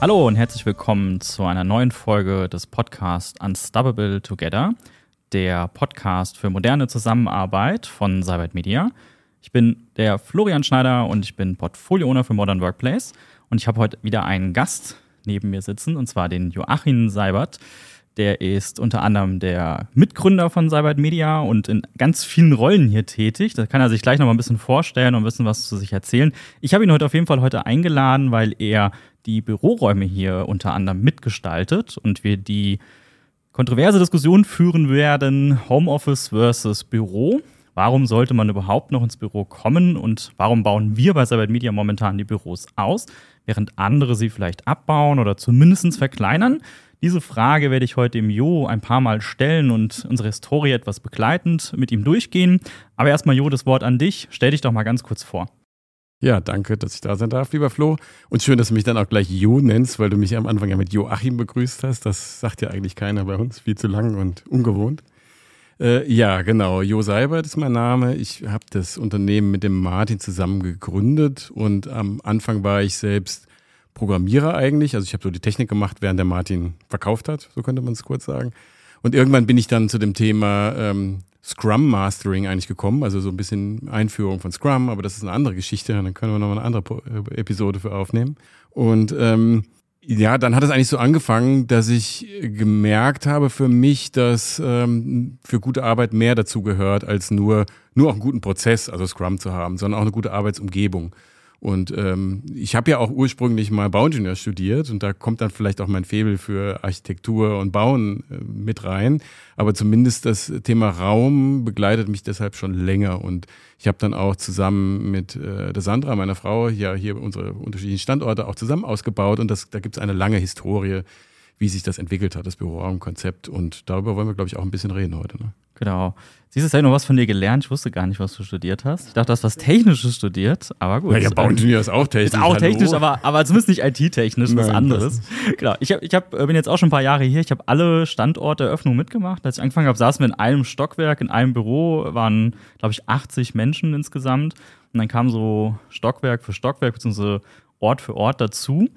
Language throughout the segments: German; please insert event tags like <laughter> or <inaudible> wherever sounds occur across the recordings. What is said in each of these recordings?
Hallo und herzlich willkommen zu einer neuen Folge des Podcasts Unstoppable Together, der Podcast für moderne Zusammenarbeit von Cybert Media. Ich bin der Florian Schneider und ich bin Portfolio-Owner für Modern Workplace. Und ich habe heute wieder einen Gast neben mir sitzen, und zwar den Joachim Seibert. Der ist unter anderem der Mitgründer von Cybert Media und in ganz vielen Rollen hier tätig. Da kann er sich gleich noch mal ein bisschen vorstellen und wissen, was zu sich erzählen. Ich habe ihn heute auf jeden Fall heute eingeladen, weil er die Büroräume hier unter anderem mitgestaltet und wir die kontroverse Diskussion führen werden, Homeoffice versus Büro. Warum sollte man überhaupt noch ins Büro kommen und warum bauen wir bei Cybert Media momentan die Büros aus, während andere sie vielleicht abbauen oder zumindest verkleinern? Diese Frage werde ich heute dem Jo ein paar Mal stellen und unsere Historie etwas begleitend mit ihm durchgehen. Aber erstmal, Jo, das Wort an dich. Stell dich doch mal ganz kurz vor. Ja, danke, dass ich da sein darf, lieber Flo. Und schön, dass du mich dann auch gleich Jo nennst, weil du mich am Anfang ja mit Joachim begrüßt hast. Das sagt ja eigentlich keiner bei uns, viel zu lang und ungewohnt. Äh, ja, genau. Jo Seibert ist mein Name. Ich habe das Unternehmen mit dem Martin zusammen gegründet und am Anfang war ich selbst Programmierer eigentlich. Also ich habe so die Technik gemacht, während der Martin verkauft hat, so könnte man es kurz sagen. Und irgendwann bin ich dann zu dem Thema ähm, Scrum Mastering eigentlich gekommen, also so ein bisschen Einführung von Scrum, aber das ist eine andere Geschichte, dann können wir nochmal eine andere äh, Episode für aufnehmen. Und ähm, ja, dann hat es eigentlich so angefangen, dass ich gemerkt habe für mich, dass ähm, für gute Arbeit mehr dazu gehört, als nur, nur auch einen guten Prozess, also Scrum zu haben, sondern auch eine gute Arbeitsumgebung. Und ähm, ich habe ja auch ursprünglich mal Bauingenieur studiert und da kommt dann vielleicht auch mein Faible für Architektur und Bauen äh, mit rein. Aber zumindest das Thema Raum begleitet mich deshalb schon länger. Und ich habe dann auch zusammen mit äh, der Sandra, meiner Frau, ja hier unsere unterschiedlichen Standorte auch zusammen ausgebaut. Und das, da gibt es eine lange Historie, wie sich das entwickelt hat, das Büroraumkonzept. Und darüber wollen wir, glaube ich, auch ein bisschen reden heute. Ne? Genau. Siehst du, ich habe noch was von dir gelernt. Ich wusste gar nicht, was du studiert hast. Ich dachte, du hast was Technisches studiert, aber gut. Naja, Bauingenieur ist auch technisch. Ist auch Hallo. technisch, aber, aber zumindest nicht IT-technisch, was anderes. Genau. Ich, hab, ich hab, bin jetzt auch schon ein paar Jahre hier. Ich habe alle Standorteröffnungen mitgemacht. Als ich angefangen habe, saßen wir in einem Stockwerk, in einem Büro, waren, glaube ich, 80 Menschen insgesamt. Und dann kam so Stockwerk für Stockwerk, beziehungsweise Ort für Ort dazu.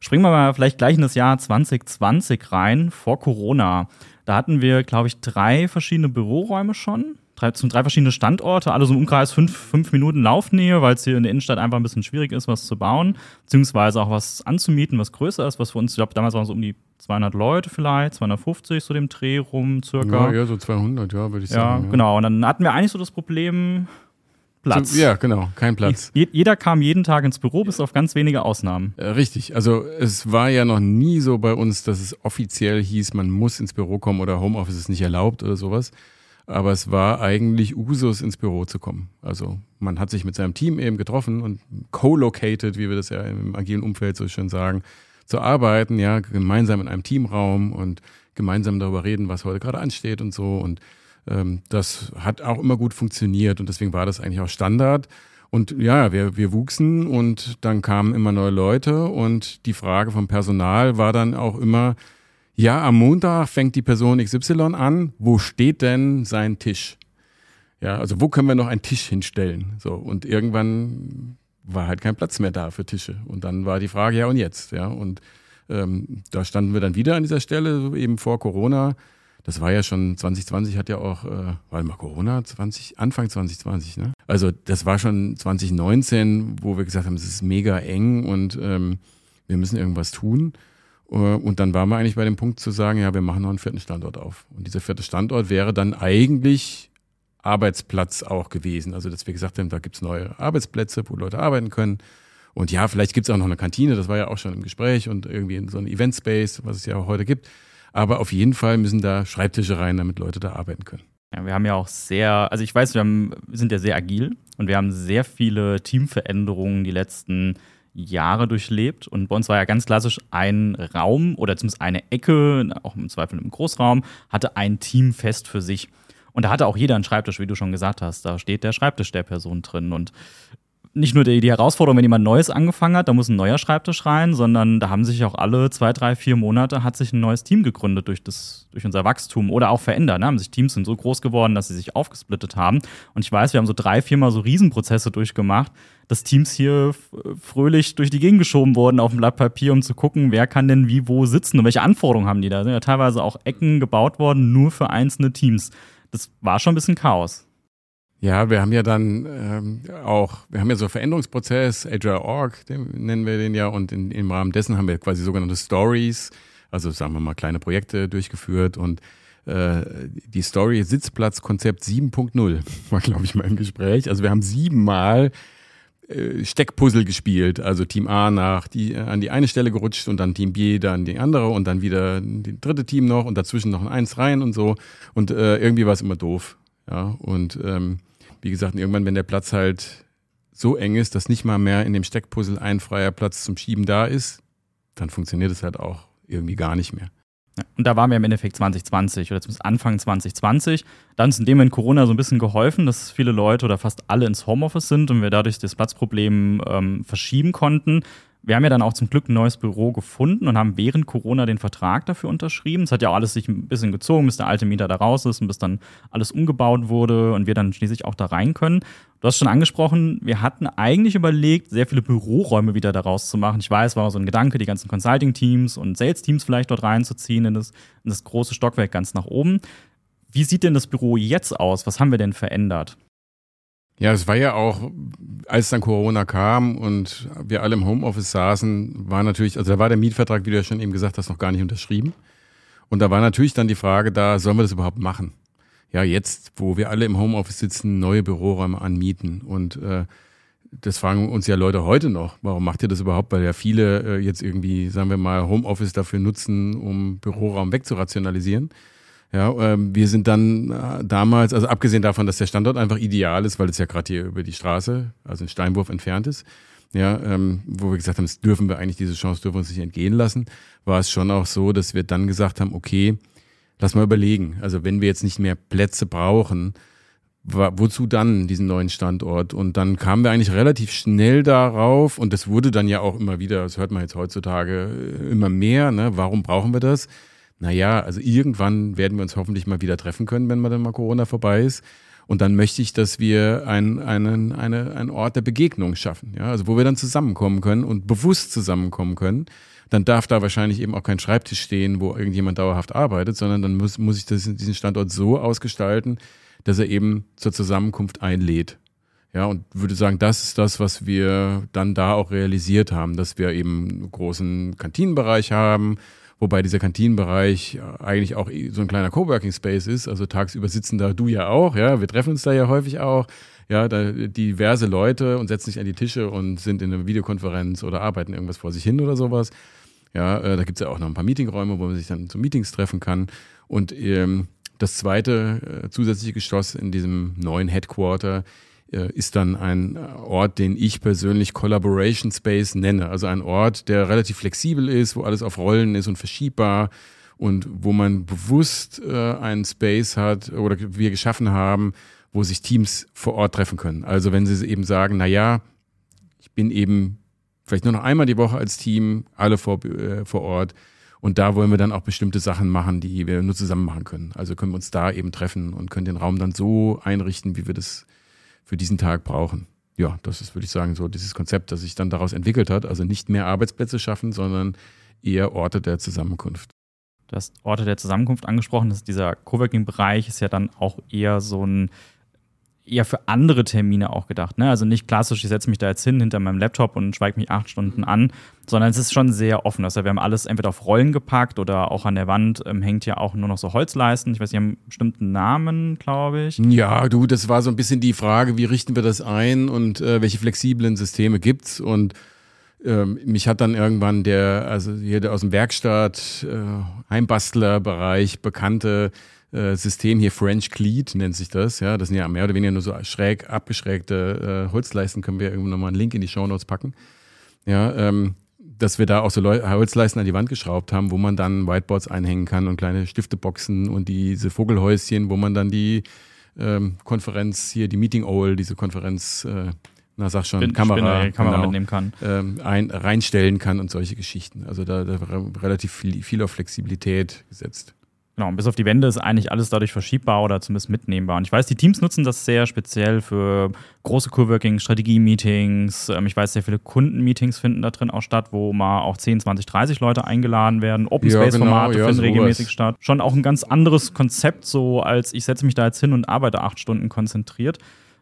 Springen wir mal vielleicht gleich in das Jahr 2020 rein, vor Corona. Da hatten wir, glaube ich, drei verschiedene Büroräume schon. Drei, drei verschiedene Standorte, alle so im Umkreis fünf, fünf Minuten Laufnähe, weil es hier in der Innenstadt einfach ein bisschen schwierig ist, was zu bauen, beziehungsweise auch was anzumieten, was größer ist, was für uns, ich glaube, damals waren es so um die 200 Leute vielleicht, 250 so dem Dreh rum circa. Ja, ja so 200, ja, würde ich sagen. Ja, ja, genau. Und dann hatten wir eigentlich so das Problem, Platz. Ja, genau, kein Platz. Jeder kam jeden Tag ins Büro, bis auf ganz wenige Ausnahmen. Äh, richtig. Also es war ja noch nie so bei uns, dass es offiziell hieß, man muss ins Büro kommen oder Homeoffice ist nicht erlaubt oder sowas. Aber es war eigentlich Usus, ins Büro zu kommen. Also man hat sich mit seinem Team eben getroffen und co-located, wie wir das ja im agilen Umfeld so schön sagen, zu arbeiten, ja, gemeinsam in einem Teamraum und gemeinsam darüber reden, was heute gerade ansteht und so. Und das hat auch immer gut funktioniert und deswegen war das eigentlich auch Standard. Und ja, wir, wir wuchsen und dann kamen immer neue Leute und die Frage vom Personal war dann auch immer, ja, am Montag fängt die Person XY an, wo steht denn sein Tisch? Ja, also wo können wir noch einen Tisch hinstellen? So, und irgendwann war halt kein Platz mehr da für Tische. Und dann war die Frage, ja, und jetzt? Ja, und ähm, da standen wir dann wieder an dieser Stelle, eben vor Corona das war ja schon 2020 hat ja auch, äh, war mal Corona 20, Anfang 2020, ne? Also das war schon 2019, wo wir gesagt haben, es ist mega eng und ähm, wir müssen irgendwas tun. Äh, und dann waren wir eigentlich bei dem Punkt zu sagen, ja, wir machen noch einen vierten Standort auf. Und dieser vierte Standort wäre dann eigentlich Arbeitsplatz auch gewesen. Also dass wir gesagt haben, da gibt's neue Arbeitsplätze, wo Leute arbeiten können. Und ja, vielleicht gibt's auch noch eine Kantine, das war ja auch schon im Gespräch und irgendwie so ein Event Space, was es ja auch heute gibt. Aber auf jeden Fall müssen da Schreibtische rein, damit Leute da arbeiten können. Ja, wir haben ja auch sehr, also ich weiß, wir, haben, sind ja sehr agil und wir haben sehr viele Teamveränderungen die letzten Jahre durchlebt. Und bei uns war ja ganz klassisch ein Raum oder zumindest eine Ecke, auch im Zweifel im Großraum, hatte ein Team fest für sich. Und da hatte auch jeder einen Schreibtisch, wie du schon gesagt hast. Da steht der Schreibtisch der Person drin. Und nicht nur die, die Herausforderung, wenn jemand Neues angefangen hat, da muss ein neuer Schreibtisch rein, sondern da haben sich auch alle zwei, drei, vier Monate hat sich ein neues Team gegründet durch, das, durch unser Wachstum oder auch verändert. Ne? Haben sich Teams sind so groß geworden, dass sie sich aufgesplittet haben. Und ich weiß, wir haben so drei, viermal so Riesenprozesse durchgemacht, dass Teams hier fröhlich durch die Gegend geschoben wurden auf dem Blatt Papier, um zu gucken, wer kann denn wie wo sitzen und welche Anforderungen haben die da. Da sind ja teilweise auch Ecken gebaut worden, nur für einzelne Teams. Das war schon ein bisschen Chaos. Ja, wir haben ja dann ähm, auch, wir haben ja so Veränderungsprozess, Agile Org, den, nennen wir den ja, und in, im Rahmen dessen haben wir quasi sogenannte Stories, also sagen wir mal kleine Projekte durchgeführt und äh, die Story Sitzplatzkonzept 7.0 <laughs> war, glaube ich, mal im Gespräch. Also wir haben siebenmal äh, Steckpuzzle gespielt. Also Team A nach die, äh, an die eine Stelle gerutscht und dann Team B dann die andere und dann wieder die dritte Team noch und dazwischen noch ein Eins rein und so. Und äh, irgendwie war es immer doof. Ja, und ähm, wie gesagt, irgendwann, wenn der Platz halt so eng ist, dass nicht mal mehr in dem Steckpuzzle ein freier Platz zum Schieben da ist, dann funktioniert es halt auch irgendwie gar nicht mehr. Und da waren wir im Endeffekt 2020 oder zumindest Anfang 2020. Dann ist in dem Moment Corona so ein bisschen geholfen, dass viele Leute oder fast alle ins Homeoffice sind und wir dadurch das Platzproblem ähm, verschieben konnten. Wir haben ja dann auch zum Glück ein neues Büro gefunden und haben während Corona den Vertrag dafür unterschrieben. Es hat ja auch alles sich ein bisschen gezogen, bis der alte Mieter da raus ist und bis dann alles umgebaut wurde und wir dann schließlich auch da rein können. Du hast schon angesprochen, wir hatten eigentlich überlegt, sehr viele Büroräume wieder daraus zu machen. Ich weiß, war so ein Gedanke, die ganzen Consulting-Teams und Sales-Teams vielleicht dort reinzuziehen in das, in das große Stockwerk ganz nach oben. Wie sieht denn das Büro jetzt aus? Was haben wir denn verändert? Ja, es war ja auch, als dann Corona kam und wir alle im Homeoffice saßen, war natürlich, also da war der Mietvertrag, wie du ja schon eben gesagt hast, noch gar nicht unterschrieben. Und da war natürlich dann die Frage da, sollen wir das überhaupt machen? Ja, jetzt, wo wir alle im Homeoffice sitzen, neue Büroräume anmieten. Und äh, das fragen uns ja Leute heute noch. Warum macht ihr das überhaupt? Weil ja viele äh, jetzt irgendwie, sagen wir mal, Homeoffice dafür nutzen, um Büroraum wegzurationalisieren. Ja, ähm, wir sind dann äh, damals, also abgesehen davon, dass der Standort einfach ideal ist, weil es ja gerade hier über die Straße, also ein Steinwurf entfernt ist, ja, ähm, wo wir gesagt haben, das dürfen wir eigentlich, diese Chance dürfen wir uns nicht entgehen lassen, war es schon auch so, dass wir dann gesagt haben, okay, lass mal überlegen. Also wenn wir jetzt nicht mehr Plätze brauchen, wozu dann diesen neuen Standort? Und dann kamen wir eigentlich relativ schnell darauf und das wurde dann ja auch immer wieder, das hört man jetzt heutzutage äh, immer mehr, ne? warum brauchen wir das? Naja, also irgendwann werden wir uns hoffentlich mal wieder treffen können, wenn mal dann mal Corona vorbei ist. Und dann möchte ich, dass wir ein, einen, eine, einen Ort der Begegnung schaffen, ja, also wo wir dann zusammenkommen können und bewusst zusammenkommen können. Dann darf da wahrscheinlich eben auch kein Schreibtisch stehen, wo irgendjemand dauerhaft arbeitet, sondern dann muss, muss ich das, diesen Standort so ausgestalten, dass er eben zur Zusammenkunft einlädt. Ja, und würde sagen, das ist das, was wir dann da auch realisiert haben, dass wir eben einen großen Kantinenbereich haben, Wobei dieser Kantinenbereich eigentlich auch so ein kleiner Coworking Space ist. Also tagsüber sitzen da du ja auch, ja. Wir treffen uns da ja häufig auch. Ja, da diverse Leute und setzen sich an die Tische und sind in einer Videokonferenz oder arbeiten irgendwas vor sich hin oder sowas. Ja, äh, da gibt's ja auch noch ein paar Meetingräume, wo man sich dann zu Meetings treffen kann. Und ähm, das zweite äh, zusätzliche Geschoss in diesem neuen Headquarter äh, ist dann ein Ort, den ich persönlich Collaboration Space nenne. Also ein Ort, der relativ flexibel ist, wo alles auf Rollen ist und verschiebbar und wo man bewusst äh, einen Space hat oder wir geschaffen haben, wo sich Teams vor Ort treffen können. Also wenn sie eben sagen, na ja, ich bin eben vielleicht nur noch einmal die Woche als Team, alle vor, äh, vor Ort. Und da wollen wir dann auch bestimmte Sachen machen, die wir nur zusammen machen können. Also können wir uns da eben treffen und können den Raum dann so einrichten, wie wir das für diesen Tag brauchen. Ja, das ist, würde ich sagen, so dieses Konzept, das sich dann daraus entwickelt hat. Also nicht mehr Arbeitsplätze schaffen, sondern eher Orte der Zusammenkunft. Du hast Orte der Zusammenkunft angesprochen. Das dieser Coworking-Bereich ist ja dann auch eher so ein eher für andere Termine auch gedacht. Ne? Also nicht klassisch, ich setze mich da jetzt hin hinter meinem Laptop und schweige mich acht Stunden an, sondern es ist schon sehr offen. Also wir haben alles entweder auf Rollen gepackt oder auch an der Wand ähm, hängt ja auch nur noch so Holzleisten. Ich weiß, die haben bestimmten Namen, glaube ich. Ja, du, das war so ein bisschen die Frage, wie richten wir das ein und äh, welche flexiblen Systeme gibt's und ähm, mich hat dann irgendwann der, also hier aus dem Werkstatt, äh, Heimbastlerbereich bekannte äh, System hier French Cleat nennt sich das. Ja, das sind ja mehr oder weniger nur so schräg abgeschrägte äh, Holzleisten. Können wir irgendwann nochmal einen Link in die Show Notes packen. Ja, ähm, dass wir da auch so Leu Holzleisten an die Wand geschraubt haben, wo man dann Whiteboards einhängen kann und kleine Stifteboxen und diese Vogelhäuschen, wo man dann die ähm, Konferenz hier, die Meeting Owl, diese Konferenz, äh, na sag schon, Spin Kamera, Spinne, Kamera genau, mitnehmen kann. Ähm, ein, reinstellen kann und solche Geschichten. Also da, da relativ viel, viel auf Flexibilität gesetzt. Genau, bis auf die Wände ist eigentlich alles dadurch verschiebbar oder zumindest mitnehmbar. Und ich weiß, die Teams nutzen das sehr speziell für große Coworking, Strategie-Meetings. Ähm, ich weiß, sehr viele Kundenmeetings finden da drin auch statt, wo mal auch 10, 20, 30 Leute eingeladen werden. Open Space-Formate ja, genau, ja, finden regelmäßig statt. Schon auch ein ganz anderes Konzept, so als ich setze mich da jetzt hin und arbeite acht Stunden konzentriert.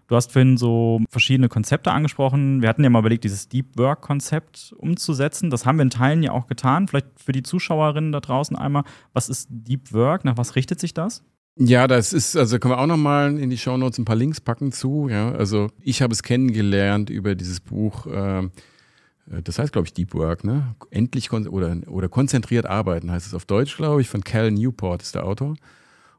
Du hast vorhin so verschiedene Konzepte angesprochen. Wir hatten ja mal überlegt, dieses Deep Work-Konzept umzusetzen. Das haben wir in Teilen ja auch getan. Vielleicht für die Zuschauerinnen da draußen einmal, was ist Deep Work? Nach was richtet sich das? Ja, das ist, also können wir auch nochmal in die Shownotes ein paar Links packen zu. Ja, also ich habe es kennengelernt über dieses Buch, äh, das heißt, glaube ich, Deep Work, ne? Endlich oder, oder konzentriert arbeiten heißt es auf Deutsch, glaube ich, von Cal Newport ist der Autor.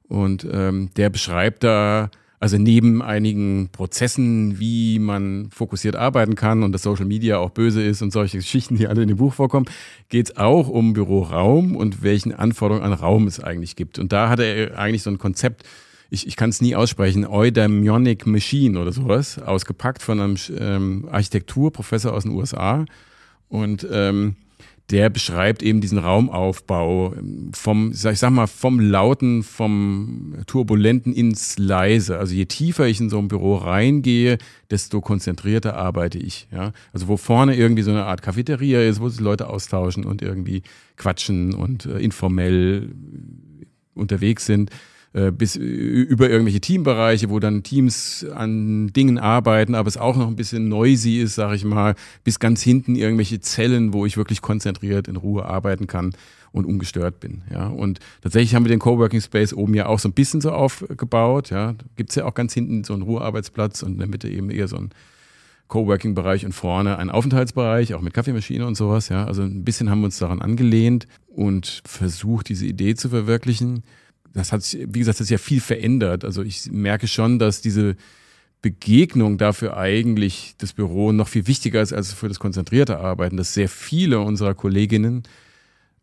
Und ähm, der beschreibt da also neben einigen Prozessen, wie man fokussiert arbeiten kann und dass Social Media auch böse ist und solche Geschichten, die alle in dem Buch vorkommen, geht es auch um Büroraum und welchen Anforderungen an Raum es eigentlich gibt. Und da hat er eigentlich so ein Konzept, ich, ich kann es nie aussprechen, Eudaimonic Machine oder sowas, ausgepackt von einem ähm, Architekturprofessor aus den USA. Und ähm, der beschreibt eben diesen Raumaufbau vom, ich sag mal, vom Lauten, vom Turbulenten ins Leise. Also je tiefer ich in so ein Büro reingehe, desto konzentrierter arbeite ich. Ja? Also wo vorne irgendwie so eine Art Cafeteria ist, wo sich Leute austauschen und irgendwie quatschen und äh, informell unterwegs sind, äh, bis über irgendwelche Teambereiche, wo dann Teams an Dingen arbeiten, aber es auch noch ein bisschen noisy ist, sage ich mal, bis ganz hinten irgendwelche Zellen, wo ich wirklich konzentriert in Ruhe arbeiten kann und ungestört bin. Ja. Und tatsächlich haben wir den Coworking Space oben ja auch so ein bisschen so aufgebaut. Ja. Gibt es ja auch ganz hinten so einen Ruhearbeitsplatz und in der Mitte eben eher so ein Coworking-Bereich und vorne ein Aufenthaltsbereich, auch mit Kaffeemaschine und sowas. Ja. Also ein bisschen haben wir uns daran angelehnt und versucht, diese Idee zu verwirklichen das hat sich, wie gesagt, das ist ja viel verändert. Also ich merke schon, dass diese Begegnung dafür eigentlich das Büro noch viel wichtiger ist als für das konzentrierte Arbeiten, dass sehr viele unserer Kolleginnen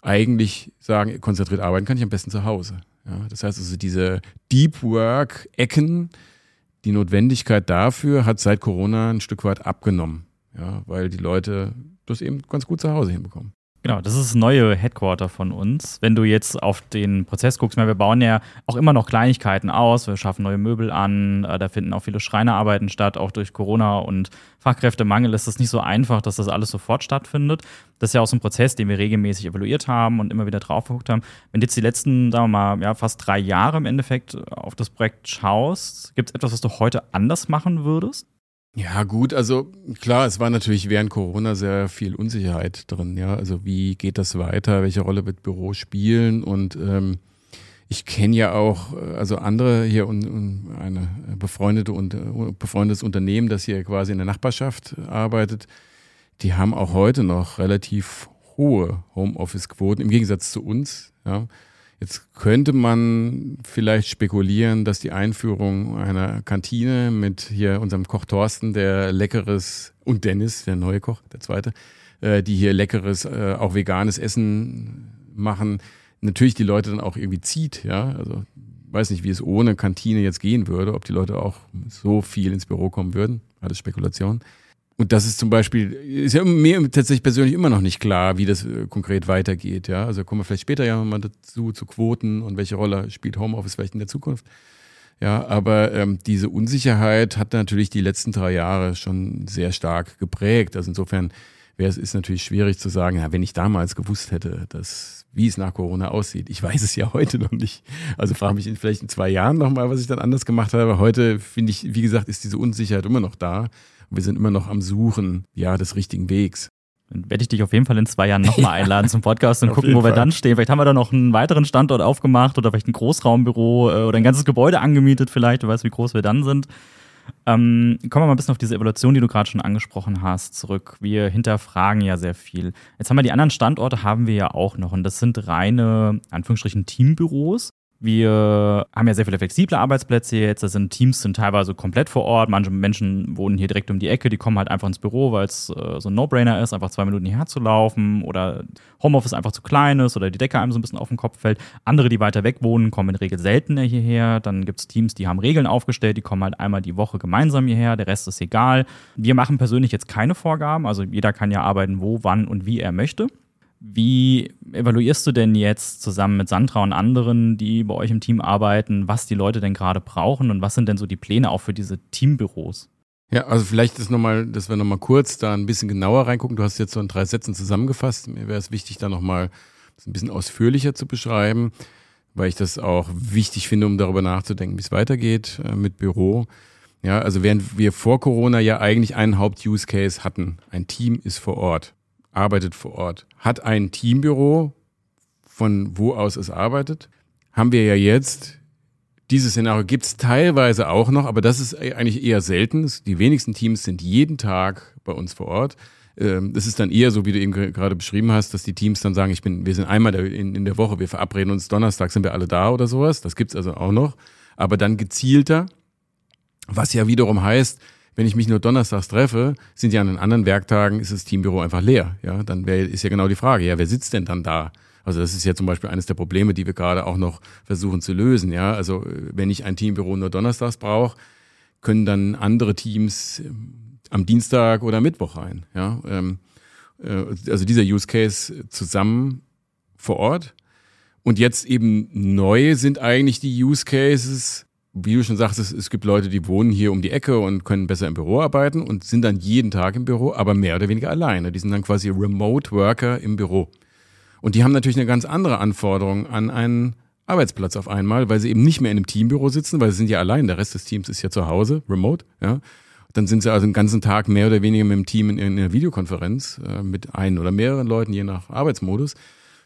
eigentlich sagen, konzentriert arbeiten kann ich am besten zu Hause. Ja, das heißt also, diese Deep Work-Ecken, die Notwendigkeit dafür hat seit Corona ein Stück weit abgenommen, ja, weil die Leute das eben ganz gut zu Hause hinbekommen. Genau, das ist das neue Headquarter von uns. Wenn du jetzt auf den Prozess guckst, wir bauen ja auch immer noch Kleinigkeiten aus, wir schaffen neue Möbel an, äh, da finden auch viele Schreinerarbeiten statt, auch durch Corona und Fachkräftemangel ist es nicht so einfach, dass das alles sofort stattfindet. Das ist ja auch so ein Prozess, den wir regelmäßig evaluiert haben und immer wieder drauf geguckt haben. Wenn du jetzt die letzten, sagen wir mal, ja, fast drei Jahre im Endeffekt auf das Projekt schaust, gibt es etwas, was du heute anders machen würdest? Ja, gut, also klar, es war natürlich während Corona sehr viel Unsicherheit drin, ja. Also wie geht das weiter, welche Rolle wird Büro spielen? Und ähm, ich kenne ja auch, also andere hier und, und eine befreundete und befreundetes Unternehmen, das hier quasi in der Nachbarschaft arbeitet, die haben auch heute noch relativ hohe Homeoffice-Quoten im Gegensatz zu uns, ja. Jetzt könnte man vielleicht spekulieren, dass die Einführung einer Kantine mit hier unserem Koch Thorsten, der leckeres, und Dennis, der neue Koch, der zweite, äh, die hier leckeres, äh, auch veganes Essen machen, natürlich die Leute dann auch irgendwie zieht, ja. Also weiß nicht, wie es ohne Kantine jetzt gehen würde, ob die Leute auch so viel ins Büro kommen würden. Alles Spekulation. Und das ist zum Beispiel, ist ja mir tatsächlich persönlich immer noch nicht klar, wie das äh, konkret weitergeht. Ja, also kommen wir vielleicht später ja mal dazu zu Quoten und welche Rolle spielt Homeoffice vielleicht in der Zukunft. Ja, aber ähm, diese Unsicherheit hat natürlich die letzten drei Jahre schon sehr stark geprägt. Also insofern wäre es ist natürlich schwierig zu sagen, ja, wenn ich damals gewusst hätte, dass wie es nach Corona aussieht. Ich weiß es ja <laughs> heute noch nicht. Also frage mich in, vielleicht in zwei Jahren nochmal, was ich dann anders gemacht habe. Heute finde ich, wie gesagt, ist diese Unsicherheit immer noch da. Wir sind immer noch am Suchen, ja, des richtigen Wegs. Dann werde ich dich auf jeden Fall in zwei Jahren nochmal <laughs> einladen zum Podcast und gucken, wo wir Fall. dann stehen. Vielleicht haben wir da noch einen weiteren Standort aufgemacht oder vielleicht ein Großraumbüro äh, oder ein ganzes Gebäude angemietet vielleicht. Du weißt, wie groß wir dann sind. Ähm, kommen wir mal ein bisschen auf diese Evaluation, die du gerade schon angesprochen hast, zurück. Wir hinterfragen ja sehr viel. Jetzt haben wir die anderen Standorte, haben wir ja auch noch. Und das sind reine, Anführungsstrichen, Teambüros. Wir haben ja sehr viele flexible Arbeitsplätze jetzt. Das sind Teams, sind teilweise komplett vor Ort. Manche Menschen wohnen hier direkt um die Ecke, die kommen halt einfach ins Büro, weil es äh, so ein No-Brainer ist, einfach zwei Minuten hierher zu laufen oder Homeoffice einfach zu klein ist oder die Decke einem so ein bisschen auf den Kopf fällt. Andere, die weiter weg wohnen, kommen in der Regel seltener hierher. Dann gibt es Teams, die haben Regeln aufgestellt, die kommen halt einmal die Woche gemeinsam hierher, der Rest ist egal. Wir machen persönlich jetzt keine Vorgaben, also jeder kann ja arbeiten, wo, wann und wie er möchte. Wie evaluierst du denn jetzt zusammen mit Sandra und anderen, die bei euch im Team arbeiten, was die Leute denn gerade brauchen und was sind denn so die Pläne auch für diese Teambüros? Ja, also vielleicht ist noch mal, dass wir nochmal kurz da ein bisschen genauer reingucken. Du hast jetzt so in drei Sätzen zusammengefasst. Mir wäre es wichtig, da nochmal ein bisschen ausführlicher zu beschreiben, weil ich das auch wichtig finde, um darüber nachzudenken, wie es weitergeht äh, mit Büro. Ja, also während wir vor Corona ja eigentlich einen Haupt-Use-Case hatten, ein Team ist vor Ort, arbeitet vor Ort, hat ein Teambüro, von wo aus es arbeitet, haben wir ja jetzt dieses Szenario gibt es teilweise auch noch, aber das ist eigentlich eher selten. Die wenigsten Teams sind jeden Tag bei uns vor Ort. Ähm, das ist dann eher so, wie du eben gerade beschrieben hast, dass die Teams dann sagen, ich bin, wir sind einmal in, der Woche, wir verabreden uns Donnerstag, sind wir alle da oder sowas. Das gibt's also auch noch. Aber dann gezielter, was ja wiederum heißt, wenn ich mich nur donnerstags treffe, sind ja an den anderen Werktagen ist das Teambüro einfach leer. Ja, dann wär, ist ja genau die Frage, ja, wer sitzt denn dann da? Also das ist ja zum Beispiel eines der Probleme, die wir gerade auch noch versuchen zu lösen. Ja, also äh, wenn ich ein Teambüro nur donnerstags brauche, können dann andere Teams ähm, am Dienstag oder Mittwoch rein. Ja, ähm, äh, also dieser Use Case zusammen vor Ort. Und jetzt eben neu sind eigentlich die Use Cases, wie du schon sagst, es, gibt Leute, die wohnen hier um die Ecke und können besser im Büro arbeiten und sind dann jeden Tag im Büro, aber mehr oder weniger alleine. Die sind dann quasi Remote Worker im Büro. Und die haben natürlich eine ganz andere Anforderung an einen Arbeitsplatz auf einmal, weil sie eben nicht mehr in einem Teambüro sitzen, weil sie sind ja allein, der Rest des Teams ist ja zu Hause, remote, ja. Dann sind sie also den ganzen Tag mehr oder weniger mit dem Team in, in einer Videokonferenz äh, mit ein oder mehreren Leuten, je nach Arbeitsmodus.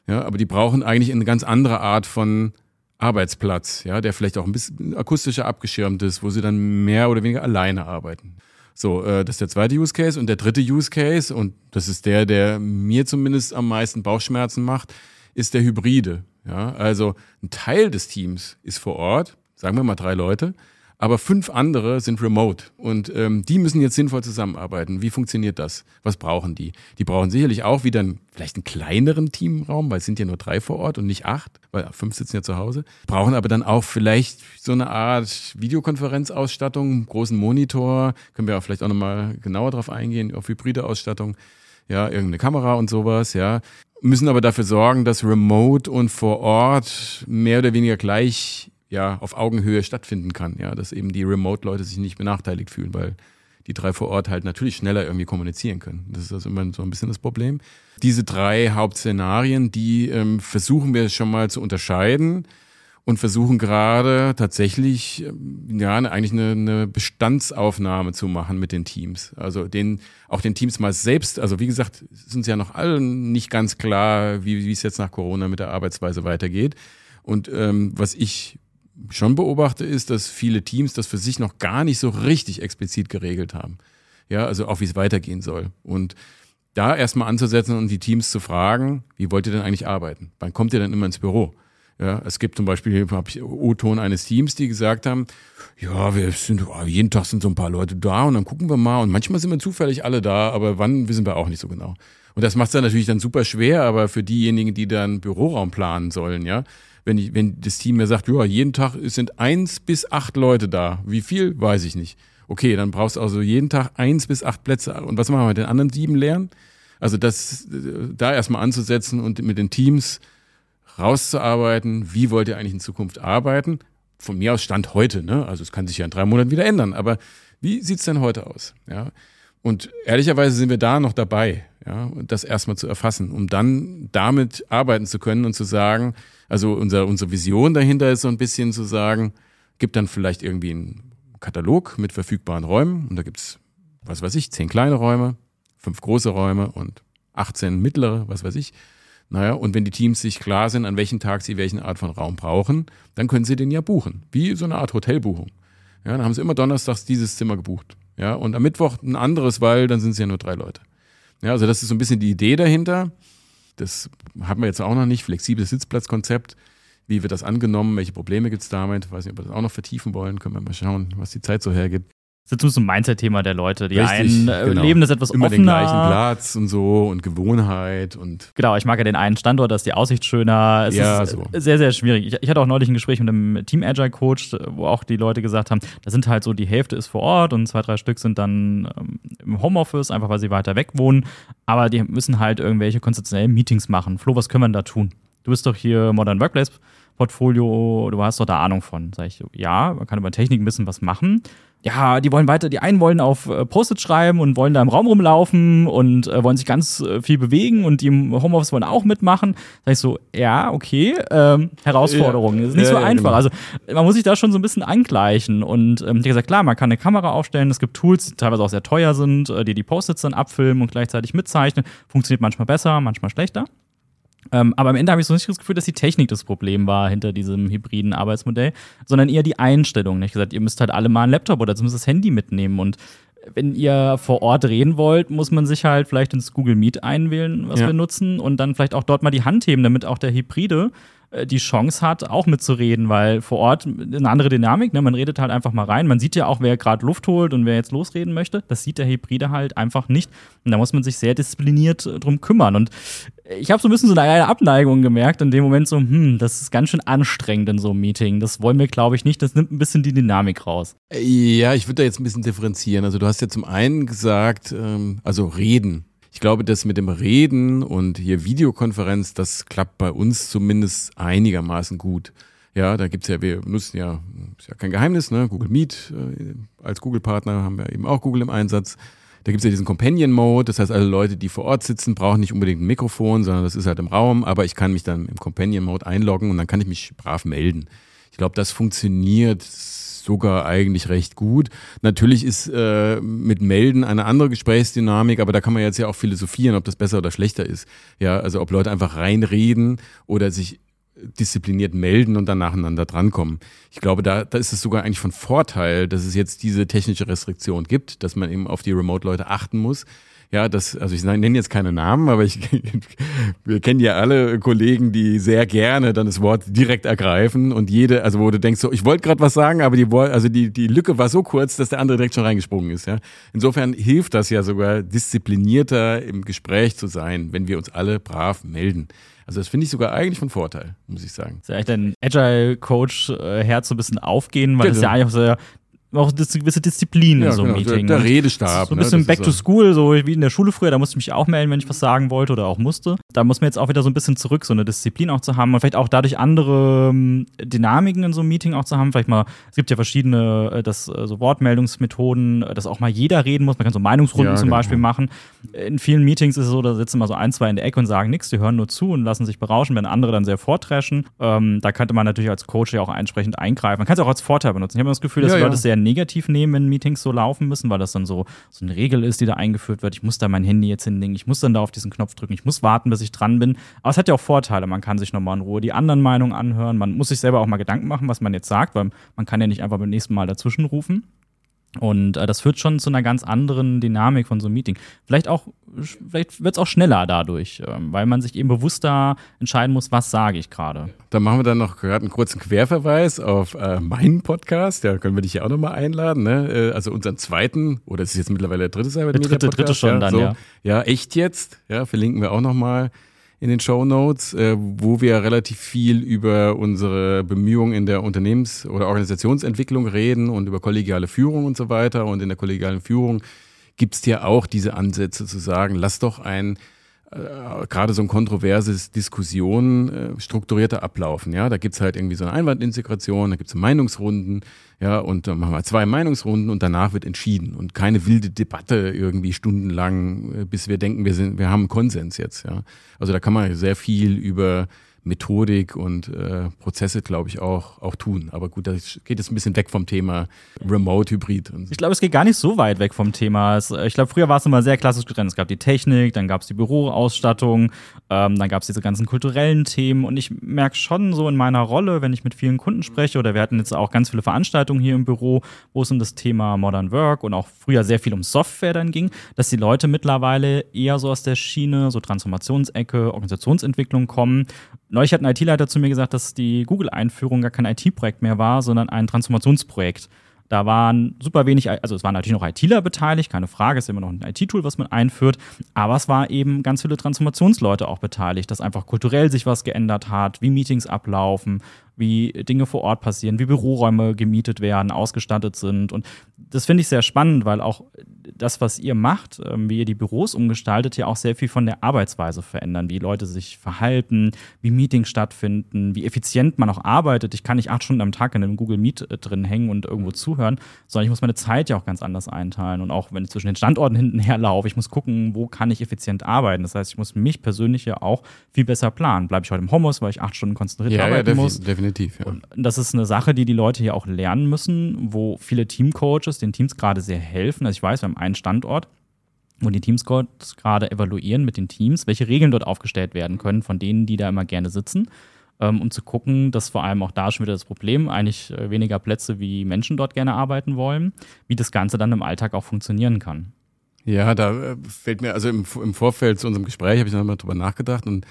Ja, aber die brauchen eigentlich eine ganz andere Art von Arbeitsplatz, ja, der vielleicht auch ein bisschen akustischer abgeschirmt ist, wo sie dann mehr oder weniger alleine arbeiten. So, äh, das ist der zweite Use Case. Und der dritte Use Case, und das ist der, der mir zumindest am meisten Bauchschmerzen macht, ist der Hybride. Ja, also ein Teil des Teams ist vor Ort, sagen wir mal drei Leute, aber fünf andere sind remote und ähm, die müssen jetzt sinnvoll zusammenarbeiten. Wie funktioniert das? Was brauchen die? Die brauchen sicherlich auch wieder einen, vielleicht einen kleineren Teamraum, weil es sind ja nur drei vor Ort und nicht acht, weil fünf sitzen ja zu Hause. Brauchen aber dann auch vielleicht so eine Art Videokonferenzausstattung, großen Monitor, können wir auch vielleicht auch nochmal genauer drauf eingehen, auf hybride Ausstattung, ja, irgendeine Kamera und sowas, ja müssen aber dafür sorgen, dass Remote und vor Ort mehr oder weniger gleich ja auf Augenhöhe stattfinden kann. Ja, dass eben die Remote-Leute sich nicht benachteiligt fühlen, weil die drei vor Ort halt natürlich schneller irgendwie kommunizieren können. Das ist also immer so ein bisschen das Problem. Diese drei Hauptszenarien, die ähm, versuchen wir schon mal zu unterscheiden und versuchen gerade tatsächlich ähm, ja eigentlich eine, eine Bestandsaufnahme zu machen mit den Teams. Also den auch den Teams mal selbst. Also wie gesagt, sind ja noch alle nicht ganz klar, wie, wie es jetzt nach Corona mit der Arbeitsweise weitergeht. Und ähm, was ich schon beobachte, ist, dass viele Teams das für sich noch gar nicht so richtig explizit geregelt haben. Ja, also auch wie es weitergehen soll. Und da erstmal anzusetzen und die Teams zu fragen, wie wollt ihr denn eigentlich arbeiten? Wann kommt ihr denn immer ins Büro? Ja, es gibt zum Beispiel O-Ton eines Teams, die gesagt haben, ja, wir sind, jeden Tag sind so ein paar Leute da und dann gucken wir mal und manchmal sind wir zufällig alle da, aber wann wissen wir auch nicht so genau. Und das macht es dann natürlich dann super schwer, aber für diejenigen, die dann Büroraum planen sollen, ja, wenn, ich, wenn das Team mir sagt, ja, jeden Tag sind eins bis acht Leute da. Wie viel, weiß ich nicht. Okay, dann brauchst du also jeden Tag eins bis acht Plätze. Und was machen wir mit den anderen sieben leeren? Also das, da erstmal anzusetzen und mit den Teams rauszuarbeiten, wie wollt ihr eigentlich in Zukunft arbeiten? Von mir aus Stand heute, ne? Also es kann sich ja in drei Monaten wieder ändern, aber wie sieht's denn heute aus? Ja. Und ehrlicherweise sind wir da noch dabei, ja, das erstmal zu erfassen, um dann damit arbeiten zu können und zu sagen, also unser, unsere Vision dahinter ist so ein bisschen zu sagen, gibt dann vielleicht irgendwie einen Katalog mit verfügbaren Räumen und da gibt's was weiß ich, zehn kleine Räume, fünf große Räume und 18 mittlere, was weiß ich. Naja, und wenn die Teams sich klar sind, an welchem Tag sie welche Art von Raum brauchen, dann können sie den ja buchen. Wie so eine Art Hotelbuchung. Ja, dann haben sie immer donnerstags dieses Zimmer gebucht. Ja, und am Mittwoch ein anderes, weil dann sind es ja nur drei Leute. Ja, also das ist so ein bisschen die Idee dahinter. Das haben wir jetzt auch noch nicht. Flexibles Sitzplatzkonzept. Wie wird das angenommen? Welche Probleme gibt es damit? Ich weiß nicht, ob wir das auch noch vertiefen wollen. Können wir mal schauen, was die Zeit so hergibt. Das ist zumindest ein Mindset-Thema der Leute. Die Richtig, einen äh, genau. leben das etwas Immer offener. den gleichen Platz und so und Gewohnheit und. Genau, ich mag ja den einen Standort, da ist die Aussicht schöner. Es ja, ist so. sehr, sehr schwierig. Ich, ich, hatte auch neulich ein Gespräch mit einem Team Agile Coach, wo auch die Leute gesagt haben, da sind halt so die Hälfte ist vor Ort und zwei, drei Stück sind dann ähm, im Homeoffice, einfach weil sie weiter weg wohnen. Aber die müssen halt irgendwelche konzeptionellen Meetings machen. Flo, was können wir da tun? Du bist doch hier Modern Workplace Portfolio, du hast doch da Ahnung von. Sag ich, ja, man kann über Technik ein bisschen was machen. Ja, die wollen weiter, die einen wollen auf äh, Post-it schreiben und wollen da im Raum rumlaufen und äh, wollen sich ganz äh, viel bewegen und die im Homeoffice wollen auch mitmachen. Sag ich so, ja, okay, ähm, Herausforderung. Ja. ist nicht ja, so ja, einfach. Genau. Also man muss sich da schon so ein bisschen angleichen. Und ähm, ich gesagt, klar, man kann eine Kamera aufstellen, es gibt Tools, die teilweise auch sehr teuer sind, äh, die die Post-its dann abfilmen und gleichzeitig mitzeichnen. Funktioniert manchmal besser, manchmal schlechter. Ähm, aber am Ende habe ich so nicht das Gefühl, dass die Technik das Problem war hinter diesem hybriden Arbeitsmodell, sondern eher die Einstellung. Ich gesagt, ihr müsst halt alle mal einen Laptop oder zumindest das Handy mitnehmen und wenn ihr vor Ort reden wollt, muss man sich halt vielleicht ins Google Meet einwählen, was ja. wir nutzen, und dann vielleicht auch dort mal die Hand heben, damit auch der Hybride die Chance hat, auch mitzureden, weil vor Ort eine andere Dynamik, ne? man redet halt einfach mal rein. Man sieht ja auch, wer gerade Luft holt und wer jetzt losreden möchte. Das sieht der Hybride halt einfach nicht. Und da muss man sich sehr diszipliniert äh, drum kümmern. Und ich habe so ein bisschen so eine Abneigung gemerkt, in dem Moment so, hm, das ist ganz schön anstrengend in so einem Meeting. Das wollen wir, glaube ich, nicht. Das nimmt ein bisschen die Dynamik raus. Ja, ich würde da jetzt ein bisschen differenzieren. Also du hast ja zum einen gesagt, ähm, also reden. Ich glaube, das mit dem Reden und hier Videokonferenz, das klappt bei uns zumindest einigermaßen gut. Ja, da gibt's ja, wir nutzen ja, ist ja kein Geheimnis, ne? Google Meet äh, als Google-Partner haben wir eben auch Google im Einsatz. Da gibt's ja diesen Companion-Mode, das heißt, alle Leute, die vor Ort sitzen, brauchen nicht unbedingt ein Mikrofon, sondern das ist halt im Raum, aber ich kann mich dann im Companion-Mode einloggen und dann kann ich mich brav melden. Ich glaube, das funktioniert sogar eigentlich recht gut. Natürlich ist äh, mit Melden eine andere Gesprächsdynamik, aber da kann man jetzt ja auch philosophieren, ob das besser oder schlechter ist. Ja, also ob Leute einfach reinreden oder sich diszipliniert melden und dann nacheinander drankommen. Ich glaube, da, da ist es sogar eigentlich von Vorteil, dass es jetzt diese technische Restriktion gibt, dass man eben auf die Remote-Leute achten muss. Ja, das, also ich nenne jetzt keine Namen, aber ich, <laughs> wir kennen ja alle Kollegen, die sehr gerne dann das Wort direkt ergreifen und jede, also wo du denkst so, ich wollte gerade was sagen, aber die, also die, die Lücke war so kurz, dass der andere direkt schon reingesprungen ist. Ja, insofern hilft das ja sogar disziplinierter im Gespräch zu sein, wenn wir uns alle brav melden. Also das finde ich sogar eigentlich von Vorteil, muss ich sagen. Ist ja echt ein Agile-Coach-Herz so ein bisschen aufgehen, weil genau. das ja eigentlich auch so auch eine gewisse Disziplin ja, in so einem genau, Meeting. Der, der Redestab. So ein ne, bisschen ne, Back to School, so wie in der Schule früher, da musste ich mich auch melden, wenn ich was sagen wollte oder auch musste. Da muss man jetzt auch wieder so ein bisschen zurück, so eine Disziplin auch zu haben und vielleicht auch dadurch andere ähm, Dynamiken in so einem Meeting auch zu haben. Vielleicht mal, es gibt ja verschiedene äh, das, äh, so Wortmeldungsmethoden, äh, dass auch mal jeder reden muss. Man kann so Meinungsrunden ja, zum genau. Beispiel machen. In vielen Meetings ist es so, da sitzen mal so ein, zwei in der Ecke und sagen nichts, die hören nur zu und lassen sich berauschen, wenn andere dann sehr vortreschen. Ähm, da könnte man natürlich als Coach ja auch entsprechend eingreifen. Man kann es auch als Vorteil benutzen. Ich habe das Gefühl, dass ja, Leute sehr negativ nehmen, wenn Meetings so laufen müssen, weil das dann so, so eine Regel ist, die da eingeführt wird. Ich muss da mein Handy jetzt hinlegen, ich muss dann da auf diesen Knopf drücken, ich muss warten, bis ich dran bin. Aber es hat ja auch Vorteile. Man kann sich nochmal in Ruhe die anderen Meinungen anhören. Man muss sich selber auch mal Gedanken machen, was man jetzt sagt, weil man kann ja nicht einfach beim nächsten Mal dazwischen rufen. Und äh, das führt schon zu einer ganz anderen Dynamik von so einem Meeting. Vielleicht auch, vielleicht wird es auch schneller dadurch, ähm, weil man sich eben bewusster entscheiden muss, was sage ich gerade. Dann machen wir dann noch gerade einen kurzen Querverweis auf äh, meinen Podcast. Da können wir dich ja auch nochmal einladen. Ne? Äh, also unseren zweiten, oder es ist jetzt mittlerweile der dritte Cyber Podcast. Dritte, dritte schon ja, dann, so. ja. Ja, echt jetzt. Ja, verlinken wir auch nochmal in den Show Notes, äh, wo wir relativ viel über unsere Bemühungen in der Unternehmens- oder Organisationsentwicklung reden und über kollegiale Führung und so weiter. Und in der kollegialen Führung gibt es ja auch diese Ansätze zu sagen, lass doch ein äh, gerade so ein kontroverses Diskussion äh, strukturierter ablaufen. Ja, da gibt's halt irgendwie so eine Einwandintegration, da gibt's Meinungsrunden, ja, und dann machen wir zwei Meinungsrunden und danach wird entschieden und keine wilde Debatte irgendwie stundenlang, äh, bis wir denken, wir sind, wir haben Konsens jetzt. Ja, also da kann man sehr viel über Methodik und äh, Prozesse, glaube ich, auch, auch tun. Aber gut, das geht jetzt ein bisschen weg vom Thema Remote, Hybrid. Ich glaube, es geht gar nicht so weit weg vom Thema. Es, ich glaube, früher war es immer sehr klassisch getrennt. Es gab die Technik, dann gab es die Büroausstattung, ähm, dann gab es diese ganzen kulturellen Themen. Und ich merke schon so in meiner Rolle, wenn ich mit vielen Kunden spreche, oder wir hatten jetzt auch ganz viele Veranstaltungen hier im Büro, wo es um das Thema Modern Work und auch früher sehr viel um Software dann ging, dass die Leute mittlerweile eher so aus der Schiene, so Transformationsecke, Organisationsentwicklung kommen Neulich hat ein IT-Leiter zu mir gesagt, dass die Google-Einführung gar kein IT-Projekt mehr war, sondern ein Transformationsprojekt. Da waren super wenig, also es waren natürlich noch ITler beteiligt, keine Frage, ist immer noch ein IT-Tool, was man einführt, aber es war eben ganz viele Transformationsleute auch beteiligt, dass einfach kulturell sich was geändert hat, wie Meetings ablaufen, wie Dinge vor Ort passieren, wie Büroräume gemietet werden, ausgestattet sind. Und das finde ich sehr spannend, weil auch das, was ihr macht, ähm, wie ihr die Büros umgestaltet, ja auch sehr viel von der Arbeitsweise verändern, wie Leute sich verhalten, wie Meetings stattfinden, wie effizient man auch arbeitet. Ich kann nicht acht Stunden am Tag in einem Google Meet äh, drin hängen und irgendwo zuhören, sondern ich muss meine Zeit ja auch ganz anders einteilen. Und auch wenn ich zwischen den Standorten <laughs> hinten herlaufe, ich muss gucken, wo kann ich effizient arbeiten. Das heißt, ich muss mich persönlich ja auch viel besser planen. Bleibe ich heute im Homos, weil ich acht Stunden konzentriert ja, arbeiten ja, muss. Definitiv, ja. Und das ist eine Sache, die die Leute hier auch lernen müssen, wo viele Teamcoaches den Teams gerade sehr helfen. Also ich weiß, wir haben einen Standort, wo die Teams gerade evaluieren mit den Teams, welche Regeln dort aufgestellt werden können von denen, die da immer gerne sitzen, ähm, um zu gucken, dass vor allem auch da schon wieder das Problem, eigentlich äh, weniger Plätze, wie Menschen dort gerne arbeiten wollen, wie das Ganze dann im Alltag auch funktionieren kann. Ja, da äh, fällt mir, also im, im Vorfeld zu unserem Gespräch habe ich nochmal drüber nachgedacht und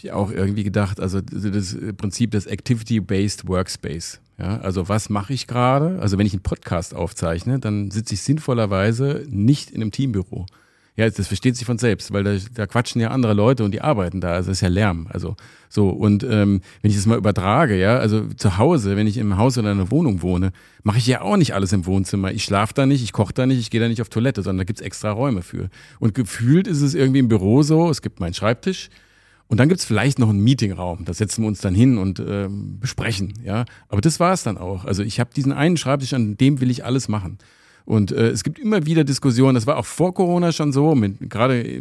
ich auch irgendwie gedacht, also das Prinzip des Activity-Based Workspace. Ja, also was mache ich gerade? Also wenn ich einen Podcast aufzeichne, dann sitze ich sinnvollerweise nicht in einem Teambüro. Ja, das versteht sich von selbst, weil da, da quatschen ja andere Leute und die arbeiten da. Also das ist ja Lärm. Also so und ähm, wenn ich das mal übertrage, ja, also zu Hause, wenn ich im Haus oder in einer Wohnung wohne, mache ich ja auch nicht alles im Wohnzimmer. Ich schlafe da nicht, ich koche da nicht, ich gehe da nicht auf Toilette, sondern da gibt's extra Räume für. Und gefühlt ist es irgendwie im Büro so: Es gibt meinen Schreibtisch, und dann gibt's vielleicht noch einen Meetingraum. Da setzen wir uns dann hin und äh, besprechen. Ja, aber das war's dann auch. Also ich habe diesen einen Schreibtisch, an dem will ich alles machen. Und äh, es gibt immer wieder Diskussionen. Das war auch vor Corona schon so. Gerade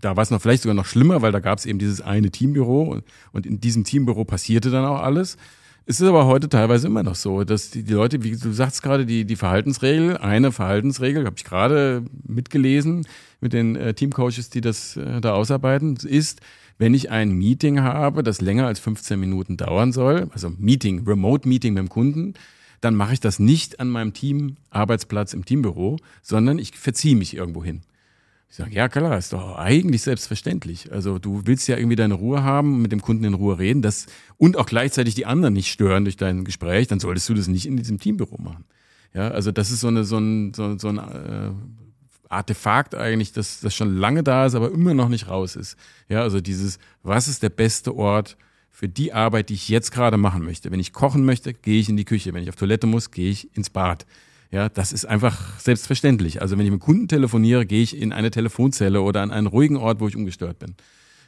da war es noch vielleicht sogar noch schlimmer, weil da gab's eben dieses eine Teambüro und, und in diesem Teambüro passierte dann auch alles. Es ist aber heute teilweise immer noch so, dass die, die Leute, wie du sagst gerade, die, die Verhaltensregel, eine Verhaltensregel, habe ich gerade mitgelesen mit den äh, Teamcoaches, die das äh, da ausarbeiten, ist, wenn ich ein Meeting habe, das länger als 15 Minuten dauern soll, also Meeting, Remote Meeting mit dem Kunden, dann mache ich das nicht an meinem Team Arbeitsplatz im Teambüro, sondern ich verziehe mich irgendwo hin. Ich sage, ja klar, ist doch eigentlich selbstverständlich. Also du willst ja irgendwie deine Ruhe haben, mit dem Kunden in Ruhe reden das, und auch gleichzeitig die anderen nicht stören durch dein Gespräch, dann solltest du das nicht in diesem Teambüro machen. Ja, also das ist so, eine, so ein, so, so ein äh, Artefakt eigentlich, das, das schon lange da ist, aber immer noch nicht raus ist. Ja, also dieses, was ist der beste Ort für die Arbeit, die ich jetzt gerade machen möchte? Wenn ich kochen möchte, gehe ich in die Küche. Wenn ich auf Toilette muss, gehe ich ins Bad. Ja, das ist einfach selbstverständlich. Also wenn ich mit Kunden telefoniere, gehe ich in eine Telefonzelle oder an einen ruhigen Ort, wo ich ungestört bin.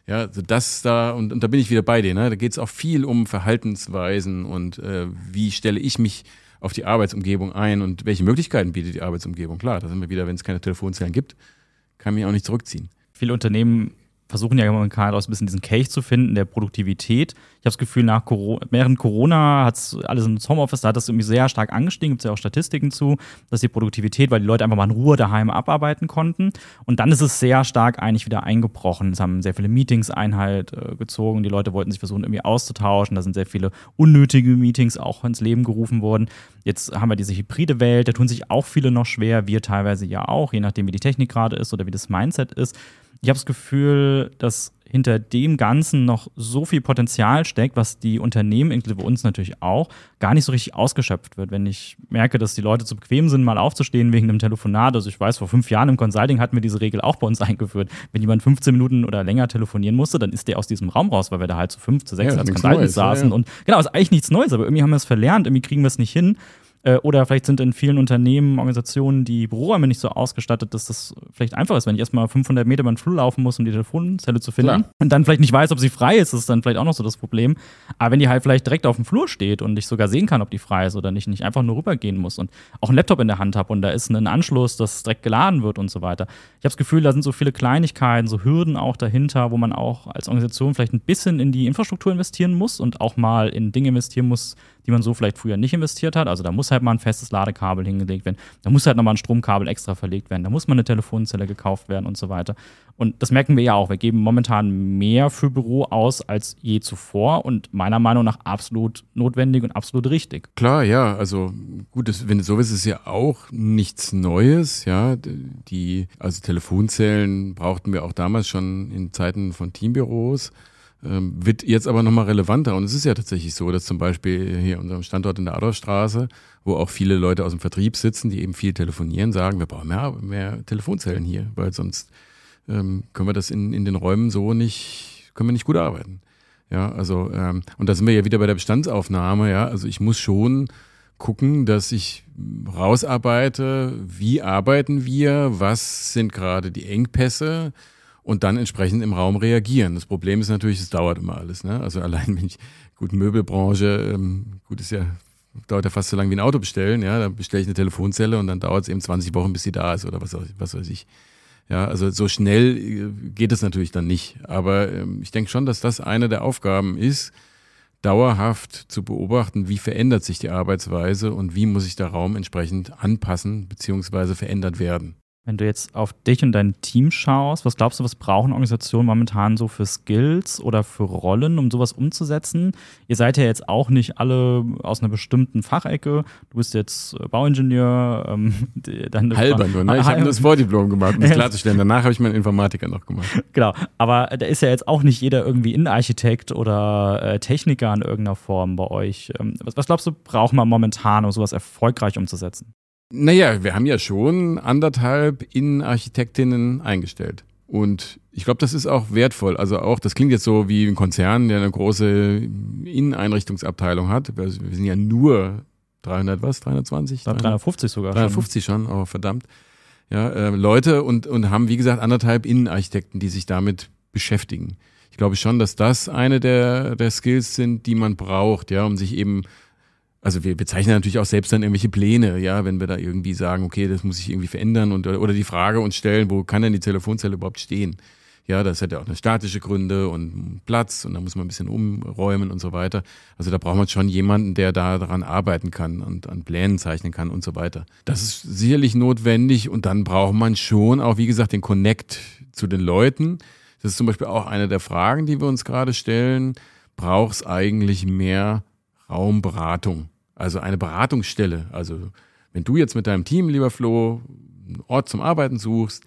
Ja, also das da, und, und da bin ich wieder bei dir, ne? Da geht es auch viel um Verhaltensweisen und äh, wie stelle ich mich auf die Arbeitsumgebung ein und welche Möglichkeiten bietet die Arbeitsumgebung? Klar, da sind wir wieder, wenn es keine Telefonzellen gibt, kann mich auch nicht zurückziehen. Viele Unternehmen versuchen ja momentan auch ein bisschen diesen Case zu finden, der Produktivität. Ich habe das Gefühl, nach Corona, während Corona hat es alles ins Homeoffice, da hat das irgendwie sehr stark angestiegen, gibt es ja auch Statistiken zu, dass die Produktivität, weil die Leute einfach mal in Ruhe daheim abarbeiten konnten. Und dann ist es sehr stark eigentlich wieder eingebrochen. Es haben sehr viele Meetings Einhalt äh, gezogen, die Leute wollten sich versuchen, irgendwie auszutauschen. Da sind sehr viele unnötige Meetings auch ins Leben gerufen worden. Jetzt haben wir diese hybride Welt, da tun sich auch viele noch schwer, wir teilweise ja auch, je nachdem, wie die Technik gerade ist oder wie das Mindset ist ich habe das Gefühl, dass hinter dem Ganzen noch so viel Potenzial steckt, was die Unternehmen, inklusive uns natürlich auch, gar nicht so richtig ausgeschöpft wird. Wenn ich merke, dass die Leute zu bequem sind, mal aufzustehen wegen einem Telefonat. Also ich weiß, vor fünf Jahren im Consulting hatten wir diese Regel auch bei uns <laughs> eingeführt. Wenn jemand 15 Minuten oder länger telefonieren musste, dann ist der aus diesem Raum raus, weil wir da halt zu fünf, zu sechs ja, als Consultants saßen. Ja, ja. Und genau, ist eigentlich nichts Neues, aber irgendwie haben wir es verlernt, irgendwie kriegen wir es nicht hin. Äh, oder vielleicht sind in vielen Unternehmen, Organisationen die Büroräume nicht so ausgestattet, dass das vielleicht einfach ist, wenn ich erstmal 500 Meter über den Flur laufen muss, um die Telefonzelle zu finden Klar. und dann vielleicht nicht weiß, ob sie frei ist, ist dann vielleicht auch noch so das Problem. Aber wenn die halt vielleicht direkt auf dem Flur steht und ich sogar sehen kann, ob die frei ist oder nicht, nicht einfach nur rübergehen muss und auch einen Laptop in der Hand habe und da ist ein Anschluss, das direkt geladen wird und so weiter. Ich habe das Gefühl, da sind so viele Kleinigkeiten, so Hürden auch dahinter, wo man auch als Organisation vielleicht ein bisschen in die Infrastruktur investieren muss und auch mal in Dinge investieren muss, die man so vielleicht früher nicht investiert hat. Also da muss halt mal ein festes Ladekabel hingelegt werden. Da muss halt nochmal ein Stromkabel extra verlegt werden. Da muss mal eine Telefonzelle gekauft werden und so weiter. Und das merken wir ja auch. Wir geben momentan mehr für Büro aus als je zuvor und meiner Meinung nach absolut notwendig und absolut richtig. Klar, ja. Also gut, das, wenn du so willst, ist ja auch nichts Neues. Ja, die, also Telefonzellen brauchten wir auch damals schon in Zeiten von Teambüros. Ähm, wird jetzt aber nochmal relevanter. Und es ist ja tatsächlich so, dass zum Beispiel hier unserem Standort in der Adolfstraße, wo auch viele Leute aus dem Vertrieb sitzen, die eben viel telefonieren, sagen, wir brauchen mehr, mehr Telefonzellen hier, weil sonst ähm, können wir das in, in den Räumen so nicht, können wir nicht gut arbeiten. Ja, also, ähm, und da sind wir ja wieder bei der Bestandsaufnahme, ja. Also ich muss schon gucken, dass ich rausarbeite, wie arbeiten wir, was sind gerade die Engpässe, und dann entsprechend im Raum reagieren. Das Problem ist natürlich, es dauert immer alles. Ne? Also allein wenn ich, gut, Möbelbranche, ähm, gut, ist ja, dauert ja fast so lange wie ein Auto bestellen, ja, da bestelle ich eine Telefonzelle und dann dauert es eben 20 Wochen, bis sie da ist oder was, was weiß ich. Ja, also so schnell äh, geht es natürlich dann nicht. Aber ähm, ich denke schon, dass das eine der Aufgaben ist, dauerhaft zu beobachten, wie verändert sich die Arbeitsweise und wie muss sich der Raum entsprechend anpassen bzw. verändert werden. Wenn du jetzt auf dich und dein Team schaust, was glaubst du, was brauchen Organisationen momentan so für Skills oder für Rollen, um sowas umzusetzen? Ihr seid ja jetzt auch nicht alle aus einer bestimmten Fachecke. Du bist jetzt äh, Bauingenieur. Ähm, <laughs> dann Halber nur, ne? Ich habe <laughs> das Vordiplom gemacht, um das <laughs> klarzustellen. Danach habe ich meinen Informatiker noch gemacht. Genau, aber da ist ja jetzt auch nicht jeder irgendwie Innenarchitekt oder äh, Techniker in irgendeiner Form bei euch. Ähm, was, was glaubst du, braucht man momentan, um sowas erfolgreich umzusetzen? Naja, wir haben ja schon anderthalb Innenarchitektinnen eingestellt. Und ich glaube, das ist auch wertvoll. Also auch, das klingt jetzt so wie ein Konzern, der eine große Inneneinrichtungsabteilung hat. Wir sind ja nur 300 was? 320? 350 sogar. 350 schon, schon oh verdammt. Ja, äh, Leute und, und haben, wie gesagt, anderthalb Innenarchitekten, die sich damit beschäftigen. Ich glaube schon, dass das eine der, der Skills sind, die man braucht, ja, um sich eben also wir bezeichnen natürlich auch selbst dann irgendwelche Pläne, ja, wenn wir da irgendwie sagen, okay, das muss sich irgendwie verändern und oder die Frage uns stellen, wo kann denn die Telefonzelle überhaupt stehen? Ja, das hat ja auch eine statische Gründe und Platz und da muss man ein bisschen umräumen und so weiter. Also da braucht man schon jemanden, der da daran arbeiten kann und an Plänen zeichnen kann und so weiter. Das ist sicherlich notwendig und dann braucht man schon auch, wie gesagt, den Connect zu den Leuten. Das ist zum Beispiel auch eine der Fragen, die wir uns gerade stellen. Braucht es eigentlich mehr Raumberatung? Also eine Beratungsstelle. Also wenn du jetzt mit deinem Team, lieber Flo, einen Ort zum Arbeiten suchst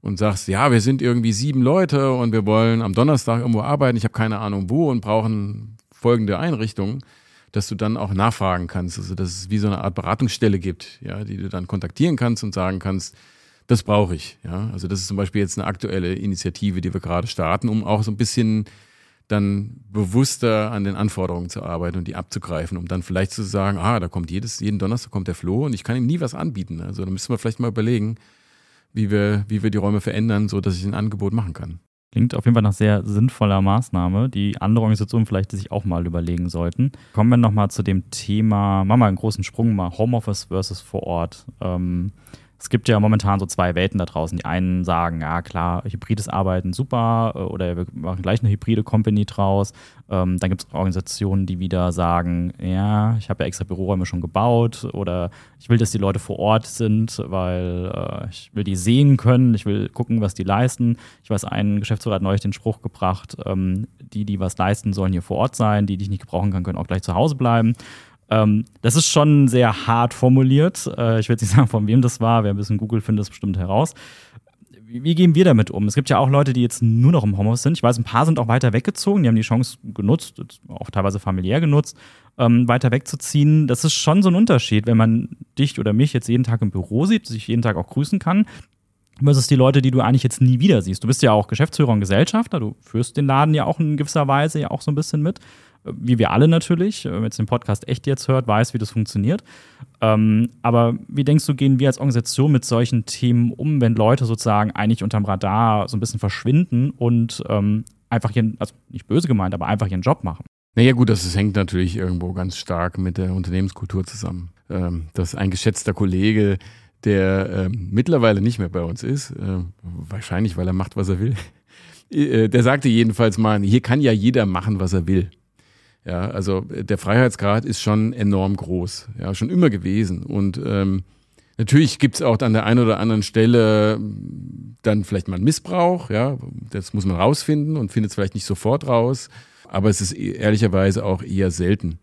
und sagst, ja, wir sind irgendwie sieben Leute und wir wollen am Donnerstag irgendwo arbeiten, ich habe keine Ahnung wo und brauchen folgende Einrichtungen, dass du dann auch nachfragen kannst. Also dass es wie so eine Art Beratungsstelle gibt, ja, die du dann kontaktieren kannst und sagen kannst, das brauche ich. Ja, also das ist zum Beispiel jetzt eine aktuelle Initiative, die wir gerade starten, um auch so ein bisschen dann bewusster an den Anforderungen zu arbeiten und die abzugreifen, um dann vielleicht zu sagen, ah, da kommt jedes, jeden Donnerstag kommt der Flo und ich kann ihm nie was anbieten. Also da müssen wir vielleicht mal überlegen, wie wir, wie wir die Räume verändern, so dass ich ein Angebot machen kann. Klingt auf jeden Fall nach sehr sinnvoller Maßnahme, die andere Organisationen vielleicht sich auch mal überlegen sollten. Kommen wir nochmal zu dem Thema, machen wir einen großen Sprung mal, Homeoffice versus vor Ort. Ähm, es gibt ja momentan so zwei Welten da draußen. Die einen sagen, ja klar, hybrides Arbeiten super äh, oder wir machen gleich eine hybride Company draus. Ähm, dann gibt es Organisationen, die wieder sagen, ja, ich habe ja extra Büroräume schon gebaut oder ich will, dass die Leute vor Ort sind, weil äh, ich will die sehen können, ich will gucken, was die leisten. Ich weiß, ein Geschäftsführer hat neulich den Spruch gebracht, ähm, die, die was leisten, sollen hier vor Ort sein, die, die ich nicht gebrauchen kann, können auch gleich zu Hause bleiben. Ähm, das ist schon sehr hart formuliert. Äh, ich will jetzt nicht <laughs> sagen, von wem das war. Wer ein bisschen Google findet das bestimmt heraus. Wie, wie, gehen wir damit um? Es gibt ja auch Leute, die jetzt nur noch im Homeoffice sind. Ich weiß, ein paar sind auch weiter weggezogen. Die haben die Chance genutzt, auch teilweise familiär genutzt, ähm, weiter wegzuziehen. Das ist schon so ein Unterschied, wenn man dich oder mich jetzt jeden Tag im Büro sieht, sich jeden Tag auch grüßen kann versus die Leute, die du eigentlich jetzt nie wieder siehst. Du bist ja auch Geschäftsführer und Gesellschafter, du führst den Laden ja auch in gewisser Weise ja auch so ein bisschen mit wie wir alle natürlich, wer jetzt den Podcast echt jetzt hört, weiß, wie das funktioniert. Ähm, aber wie denkst du, gehen wir als Organisation mit solchen Themen um, wenn Leute sozusagen eigentlich unterm Radar so ein bisschen verschwinden und ähm, einfach ihren, also nicht böse gemeint, aber einfach ihren Job machen? Naja gut, das, das hängt natürlich irgendwo ganz stark mit der Unternehmenskultur zusammen. Ähm, dass ein geschätzter Kollege, der ähm, mittlerweile nicht mehr bei uns ist, äh, wahrscheinlich, weil er macht, was er will, <laughs> äh, der sagte jedenfalls mal, hier kann ja jeder machen, was er will. Ja, also der Freiheitsgrad ist schon enorm groß, ja, schon immer gewesen. Und ähm, natürlich gibt es auch an der einen oder anderen Stelle dann vielleicht mal einen Missbrauch, ja, das muss man rausfinden und findet es vielleicht nicht sofort raus, aber es ist e-, ehrlicherweise auch eher selten.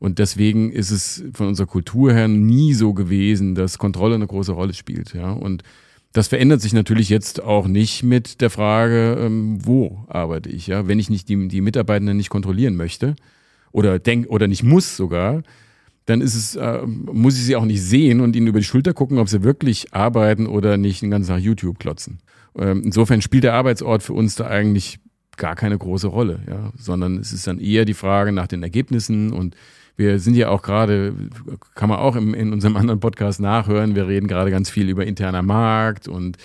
Und deswegen ist es von unserer Kultur her nie so gewesen, dass Kontrolle eine große Rolle spielt, ja. Und Das verändert sich natürlich jetzt auch nicht mit der Frage, ähm, wo arbeite ich, ja. Wenn ich nicht die, die Mitarbeitenden nicht kontrollieren möchte oder denk oder nicht muss sogar, dann ist es, äh, muss ich sie auch nicht sehen und ihnen über die Schulter gucken, ob sie wirklich arbeiten oder nicht den ganzen Tag YouTube klotzen. Ähm, insofern spielt der Arbeitsort für uns da eigentlich gar keine große Rolle, ja, sondern es ist dann eher die Frage nach den Ergebnissen und wir sind ja auch gerade, kann man auch im, in unserem anderen Podcast nachhören, wir reden gerade ganz viel über interner Markt und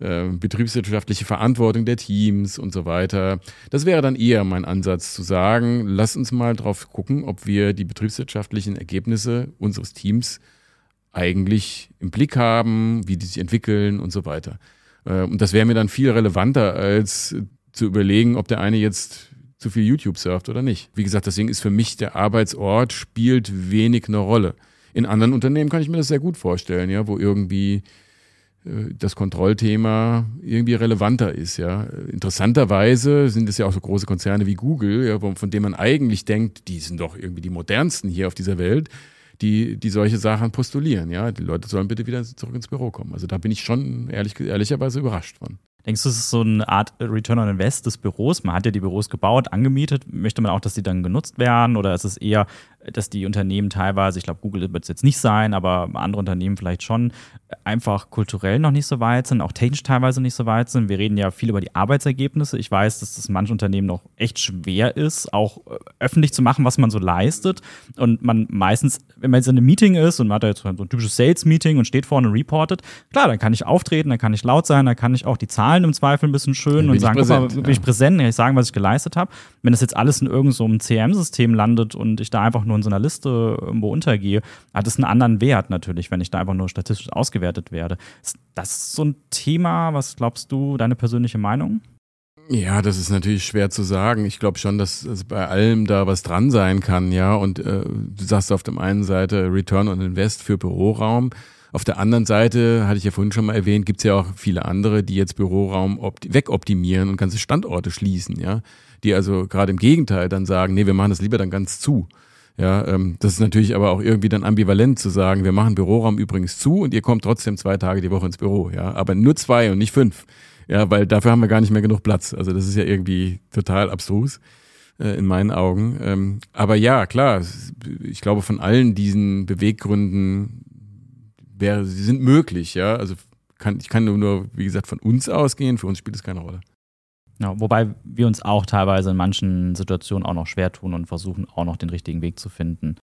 äh, betriebswirtschaftliche Verantwortung der Teams und so weiter. Das wäre dann eher mein Ansatz zu sagen, lass uns mal drauf gucken, ob wir die betriebswirtschaftlichen Ergebnisse unseres Teams eigentlich im Blick haben, wie die sich entwickeln und so weiter. Äh, und das wäre mir dann viel relevanter, als zu überlegen, ob der eine jetzt zu viel YouTube surft oder nicht. Wie gesagt, deswegen ist für mich der Arbeitsort spielt wenig eine Rolle. In anderen Unternehmen kann ich mir das sehr gut vorstellen, ja, wo irgendwie das Kontrollthema irgendwie relevanter ist. Ja. Interessanterweise sind es ja auch so große Konzerne wie Google, ja, von denen man eigentlich denkt, die sind doch irgendwie die modernsten hier auf dieser Welt, die, die solche Sachen postulieren. Ja. Die Leute sollen bitte wieder zurück ins Büro kommen. Also da bin ich schon ehrlich, ehrlicherweise überrascht von. Denkst du, es ist so eine Art Return on Invest des Büros? Man hat ja die Büros gebaut, angemietet. Möchte man auch, dass die dann genutzt werden? Oder ist es eher, dass die Unternehmen teilweise, ich glaube, Google wird es jetzt nicht sein, aber andere Unternehmen vielleicht schon, einfach kulturell noch nicht so weit sind, auch technisch teilweise nicht so weit sind. Wir reden ja viel über die Arbeitsergebnisse. Ich weiß, dass das manchen Unternehmen noch echt schwer ist, auch äh, öffentlich zu machen, was man so leistet. Und man meistens, wenn man jetzt in einem Meeting ist und man hat da jetzt so ein typisches Sales-Meeting und steht vorne und reportet, klar, dann kann ich auftreten, dann kann ich laut sein, dann kann ich auch die Zahlen im Zweifel ein bisschen schön und sagen, präsent, guck mal, bin ich präsent, kann ich sagen, was ich geleistet habe. Wenn das jetzt alles in irgendeinem so CRM-System landet und ich da einfach nur in so einer Liste irgendwo untergehe, hat es einen anderen Wert natürlich, wenn ich da einfach nur statistisch ausgewertet werde. Ist das so ein Thema? Was glaubst du, deine persönliche Meinung? Ja, das ist natürlich schwer zu sagen. Ich glaube schon, dass, dass bei allem da was dran sein kann, ja. Und äh, du sagst auf der einen Seite Return on Invest für Büroraum. Auf der anderen Seite, hatte ich ja vorhin schon mal erwähnt, gibt es ja auch viele andere, die jetzt Büroraum wegoptimieren und ganze Standorte schließen, ja. Die also gerade im Gegenteil dann sagen, nee, wir machen das lieber dann ganz zu. Ja, ähm, das ist natürlich aber auch irgendwie dann ambivalent zu sagen, wir machen Büroraum übrigens zu und ihr kommt trotzdem zwei Tage die Woche ins Büro, ja, aber nur zwei und nicht fünf. Ja, weil dafür haben wir gar nicht mehr genug Platz. Also das ist ja irgendwie total abstrus äh, in meinen Augen. Ähm, aber ja, klar, ich glaube von allen diesen Beweggründen wäre, sie sind möglich, ja. Also kann, ich kann nur, wie gesagt, von uns ausgehen, für uns spielt es keine Rolle. Ja, wobei wir uns auch teilweise in manchen Situationen auch noch schwer tun und versuchen auch noch den richtigen Weg zu finden.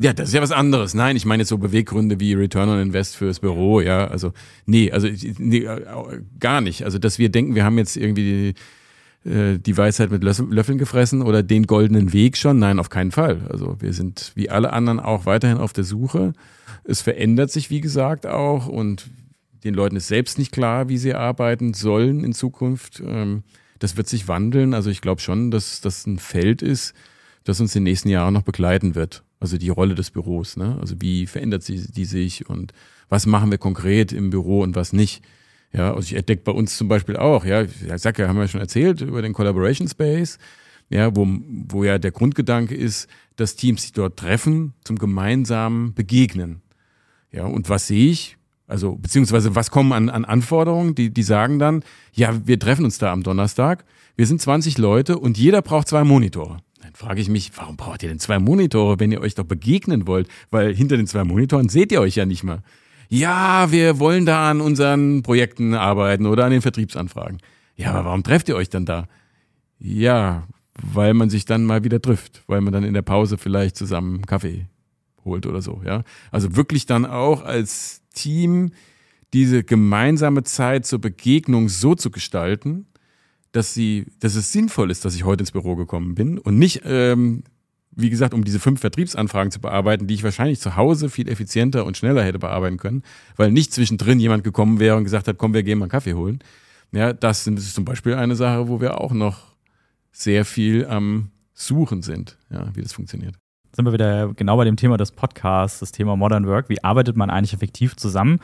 Ja, das ist ja was anderes. Nein, ich meine jetzt so Beweggründe wie Return on Invest fürs Büro, ja. Also, nee, also nee, gar nicht. Also, dass wir denken, wir haben jetzt irgendwie die, äh, die Weisheit mit Löffeln gefressen oder den goldenen Weg schon. Nein, auf keinen Fall. Also, wir sind wie alle anderen auch weiterhin auf der Suche. Es verändert sich, wie gesagt, auch und den Leuten ist selbst nicht klar, wie sie arbeiten sollen in Zukunft. Ähm, das wird sich wandeln. Also ich glaube schon, dass das ein Feld ist, das uns in den nächsten Jahren noch begleiten wird. Also die Rolle des Büros. Ne? Also wie verändert sie die sich und was machen wir konkret im Büro und was nicht. Ja, also ich entdecke bei uns zum Beispiel auch, ja, ich sag ja, haben wir schon erzählt über den Collaboration Space, ja, wo, wo ja der Grundgedanke ist, dass Teams sich dort treffen zum gemeinsamen Begegnen. Ja, und was sehe ich? Also, beziehungsweise was kommen an, an Anforderungen? Die, die sagen dann, ja, wir treffen uns da am Donnerstag, wir sind 20 Leute und jeder braucht zwei Monitore. Dann frage ich mich, warum braucht ihr denn zwei Monitore, wenn ihr euch doch begegnen wollt? Weil hinter den zwei Monitoren seht ihr euch ja nicht mal. Ja, wir wollen da an unseren Projekten arbeiten oder an den Vertriebsanfragen. Ja, aber warum trefft ihr euch dann da? Ja, weil man sich dann mal wieder trifft, weil man dann in der Pause vielleicht zusammen Kaffee holt oder so, ja. Also wirklich dann auch als Team diese gemeinsame Zeit zur Begegnung so zu gestalten, dass sie, dass es sinnvoll ist, dass ich heute ins Büro gekommen bin und nicht, ähm, wie gesagt, um diese fünf Vertriebsanfragen zu bearbeiten, die ich wahrscheinlich zu Hause viel effizienter und schneller hätte bearbeiten können, weil nicht zwischendrin jemand gekommen wäre und gesagt hat, komm, wir gehen mal einen Kaffee holen. Ja, das ist zum Beispiel eine Sache, wo wir auch noch sehr viel am Suchen sind, ja, wie das funktioniert sind wir wieder genau bei dem Thema des Podcasts, das Thema Modern Work. Wie arbeitet man eigentlich effektiv zusammen?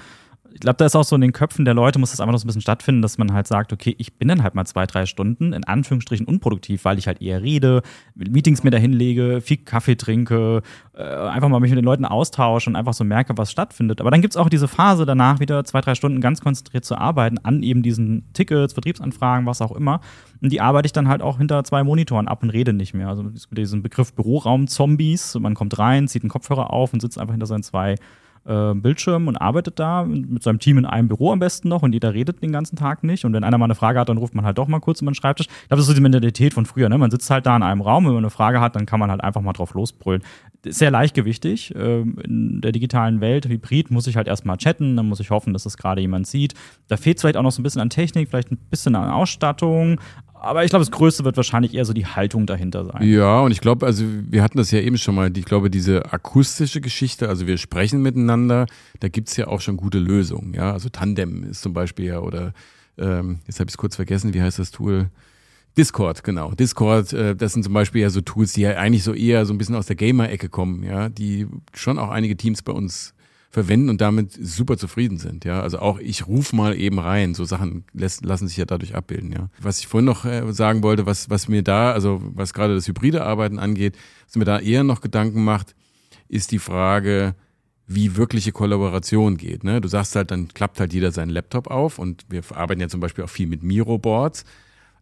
Ich glaube, da ist auch so in den Köpfen der Leute, muss das einfach noch so ein bisschen stattfinden, dass man halt sagt, okay, ich bin dann halt mal zwei, drei Stunden in Anführungsstrichen unproduktiv, weil ich halt eher rede, Meetings mir dahin lege, viel Kaffee trinke, äh, einfach mal mich mit den Leuten austausche und einfach so merke, was stattfindet. Aber dann gibt es auch diese Phase danach wieder zwei, drei Stunden ganz konzentriert zu arbeiten an eben diesen Tickets, Vertriebsanfragen, was auch immer. Und die arbeite ich dann halt auch hinter zwei Monitoren ab und rede nicht mehr. Also diesen Begriff Büroraum-Zombies, man kommt rein, zieht einen Kopfhörer auf und sitzt einfach hinter seinen zwei äh, Bildschirm und arbeitet da mit seinem Team in einem Büro am besten noch und jeder redet den ganzen Tag nicht. Und wenn einer mal eine Frage hat, dann ruft man halt doch mal kurz über den Schreibtisch. Ich glaube, das ist so die Mentalität von früher. Ne? Man sitzt halt da in einem Raum, wenn man eine Frage hat, dann kann man halt einfach mal drauf losbrüllen. Sehr leichtgewichtig. Äh, in der digitalen Welt, Hybrid, muss ich halt erstmal chatten, dann muss ich hoffen, dass das gerade jemand sieht. Da fehlt vielleicht auch noch so ein bisschen an Technik, vielleicht ein bisschen an Ausstattung, aber ich glaube, das Größte wird wahrscheinlich eher so die Haltung dahinter sein. Ja, und ich glaube, also wir hatten das ja eben schon mal, ich glaube, diese akustische Geschichte, also wir sprechen miteinander, da gibt es ja auch schon gute Lösungen. Ja, also Tandem ist zum Beispiel ja, oder ähm, jetzt habe ich es kurz vergessen, wie heißt das Tool? Discord, genau. Discord, äh, das sind zum Beispiel ja so Tools, die ja eigentlich so eher so ein bisschen aus der Gamer-Ecke kommen, ja, die schon auch einige Teams bei uns verwenden und damit super zufrieden sind. Ja, also auch ich rufe mal eben rein. So Sachen lässt, lassen sich ja dadurch abbilden. Ja, was ich vorhin noch äh, sagen wollte, was was mir da, also was gerade das hybride Arbeiten angeht, was mir da eher noch Gedanken macht, ist die Frage, wie wirkliche Kollaboration geht. Ne? Du sagst halt, dann klappt halt jeder seinen Laptop auf und wir arbeiten ja zum Beispiel auch viel mit Miro-Boards.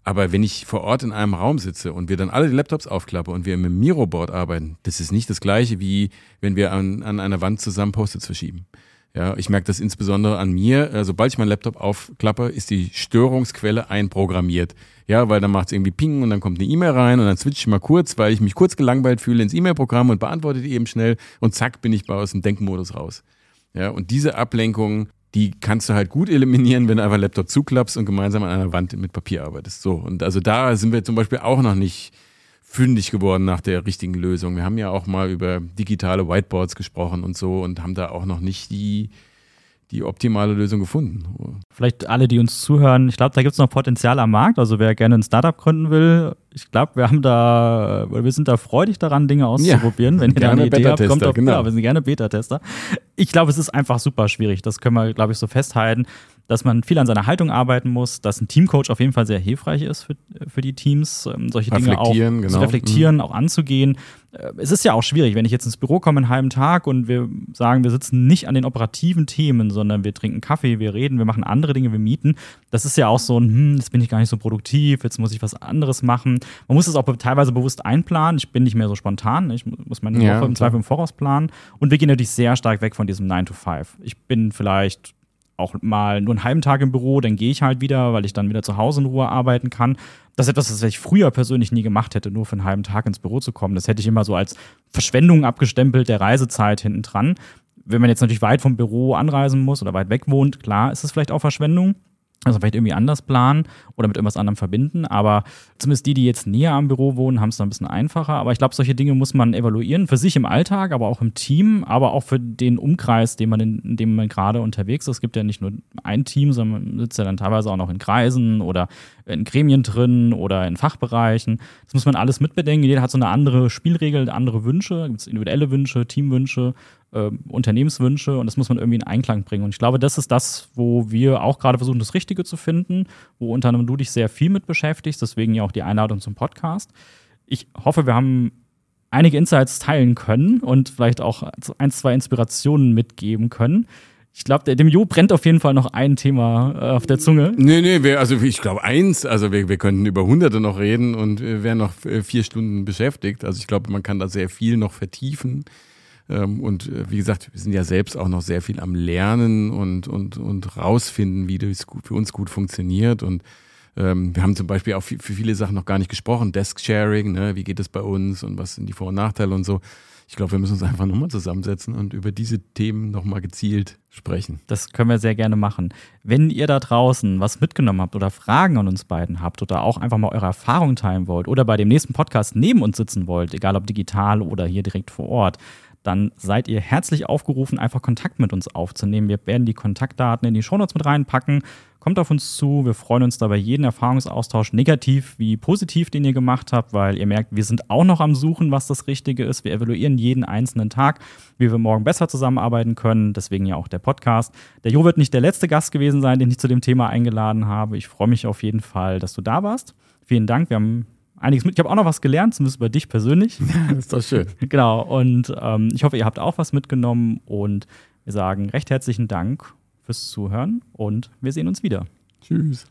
Aber wenn ich vor Ort in einem Raum sitze und wir dann alle die Laptops aufklappen und wir mit dem Miro-Board arbeiten, das ist nicht das gleiche, wie wenn wir an, an einer Wand zusammen Post-its verschieben. Ja, ich merke das insbesondere an mir. Äh, sobald ich meinen Laptop aufklappe, ist die Störungsquelle einprogrammiert. Ja, weil dann macht es irgendwie Ping und dann kommt eine E-Mail rein und dann switche ich mal kurz, weil ich mich kurz gelangweilt fühle ins E-Mail-Programm und beantworte die eben schnell und zack bin ich aus dem Denkmodus raus. Ja, und diese Ablenkung die kannst du halt gut eliminieren, wenn du einfach Laptop zuklappst und gemeinsam an einer Wand mit Papier arbeitest. So. Und also da sind wir zum Beispiel auch noch nicht fündig geworden nach der richtigen Lösung. Wir haben ja auch mal über digitale Whiteboards gesprochen und so und haben da auch noch nicht die, die optimale Lösung gefunden. Vielleicht alle, die uns zuhören, ich glaube, da gibt es noch Potenzial am Markt. Also wer gerne ein Startup gründen will, ich glaube, wir haben da, wir sind da freudig daran, Dinge auszuprobieren. Ja, Wenn ihr da eine Idee habt, kommt auf, genau. ja, wir sind gerne Beta-Tester. Ich glaube, es ist einfach super schwierig. Das können wir, glaube ich, so festhalten dass man viel an seiner Haltung arbeiten muss, dass ein Teamcoach auf jeden Fall sehr hilfreich ist für, für die Teams, ähm, solche Dinge auch genau. zu reflektieren, mhm. auch anzugehen. Äh, es ist ja auch schwierig, wenn ich jetzt ins Büro komme einen halben Tag und wir sagen, wir sitzen nicht an den operativen Themen, sondern wir trinken Kaffee, wir reden, wir machen andere Dinge, wir mieten. Das ist ja auch so ein, hm, jetzt bin ich gar nicht so produktiv, jetzt muss ich was anderes machen. Man muss es auch teilweise bewusst einplanen. Ich bin nicht mehr so spontan. Ich muss meine ja, Woche im Zweifel im Voraus planen. Und wir gehen natürlich sehr stark weg von diesem 9 to 5. Ich bin vielleicht auch mal nur einen halben Tag im Büro, dann gehe ich halt wieder, weil ich dann wieder zu Hause in Ruhe arbeiten kann. Das ist etwas, das ich früher persönlich nie gemacht hätte, nur für einen halben Tag ins Büro zu kommen. Das hätte ich immer so als Verschwendung abgestempelt der Reisezeit hinten dran. Wenn man jetzt natürlich weit vom Büro anreisen muss oder weit weg wohnt, klar ist es vielleicht auch Verschwendung. Also vielleicht irgendwie anders planen oder mit irgendwas anderem verbinden. Aber zumindest die, die jetzt näher am Büro wohnen, haben es da ein bisschen einfacher. Aber ich glaube, solche Dinge muss man evaluieren. Für sich im Alltag, aber auch im Team, aber auch für den Umkreis, den man in, in dem man gerade unterwegs ist. Es gibt ja nicht nur ein Team, sondern man sitzt ja dann teilweise auch noch in Kreisen oder in Gremien drin oder in Fachbereichen. Das muss man alles mitbedenken. Jeder hat so eine andere Spielregel, andere Wünsche. Gibt es individuelle Wünsche, Teamwünsche äh, Unternehmenswünsche und das muss man irgendwie in Einklang bringen. Und ich glaube, das ist das, wo wir auch gerade versuchen, das Richtige zu finden, wo unter anderem du dich sehr viel mit beschäftigst, deswegen ja auch die Einladung zum Podcast. Ich hoffe, wir haben einige Insights teilen können und vielleicht auch ein, zwei Inspirationen mitgeben können. Ich glaube, dem Jo brennt auf jeden Fall noch ein Thema äh, auf der Zunge. Nee, nee, wir, also ich glaube eins, also wir, wir könnten über Hunderte noch reden und wären noch äh, vier Stunden beschäftigt. Also ich glaube, man kann da sehr viel noch vertiefen. Ähm, und äh, wie gesagt, wir sind ja selbst auch noch sehr viel am Lernen und, und, und rausfinden, wie das für uns gut funktioniert. Und ähm, wir haben zum Beispiel auch für viele Sachen noch gar nicht gesprochen. Desk-Sharing, ne? wie geht es bei uns und was sind die Vor- und Nachteile und so. Ich glaube, wir müssen uns einfach nochmal zusammensetzen und über diese Themen nochmal gezielt sprechen. Das können wir sehr gerne machen. Wenn ihr da draußen was mitgenommen habt oder Fragen an uns beiden habt oder auch einfach mal eure Erfahrungen teilen wollt oder bei dem nächsten Podcast neben uns sitzen wollt, egal ob digital oder hier direkt vor Ort, dann seid ihr herzlich aufgerufen, einfach Kontakt mit uns aufzunehmen. Wir werden die Kontaktdaten in die Shownotes mit reinpacken. Kommt auf uns zu. Wir freuen uns dabei jeden Erfahrungsaustausch, negativ wie positiv, den ihr gemacht habt, weil ihr merkt, wir sind auch noch am Suchen, was das Richtige ist. Wir evaluieren jeden einzelnen Tag, wie wir morgen besser zusammenarbeiten können. Deswegen ja auch der Podcast. Der Jo wird nicht der letzte Gast gewesen sein, den ich zu dem Thema eingeladen habe. Ich freue mich auf jeden Fall, dass du da warst. Vielen Dank. Wir haben einiges mit. Ich habe auch noch was gelernt, zumindest über dich persönlich. <laughs> das ist doch schön. <laughs> genau. Und ähm, ich hoffe, ihr habt auch was mitgenommen und wir sagen recht herzlichen Dank fürs Zuhören und wir sehen uns wieder. Tschüss.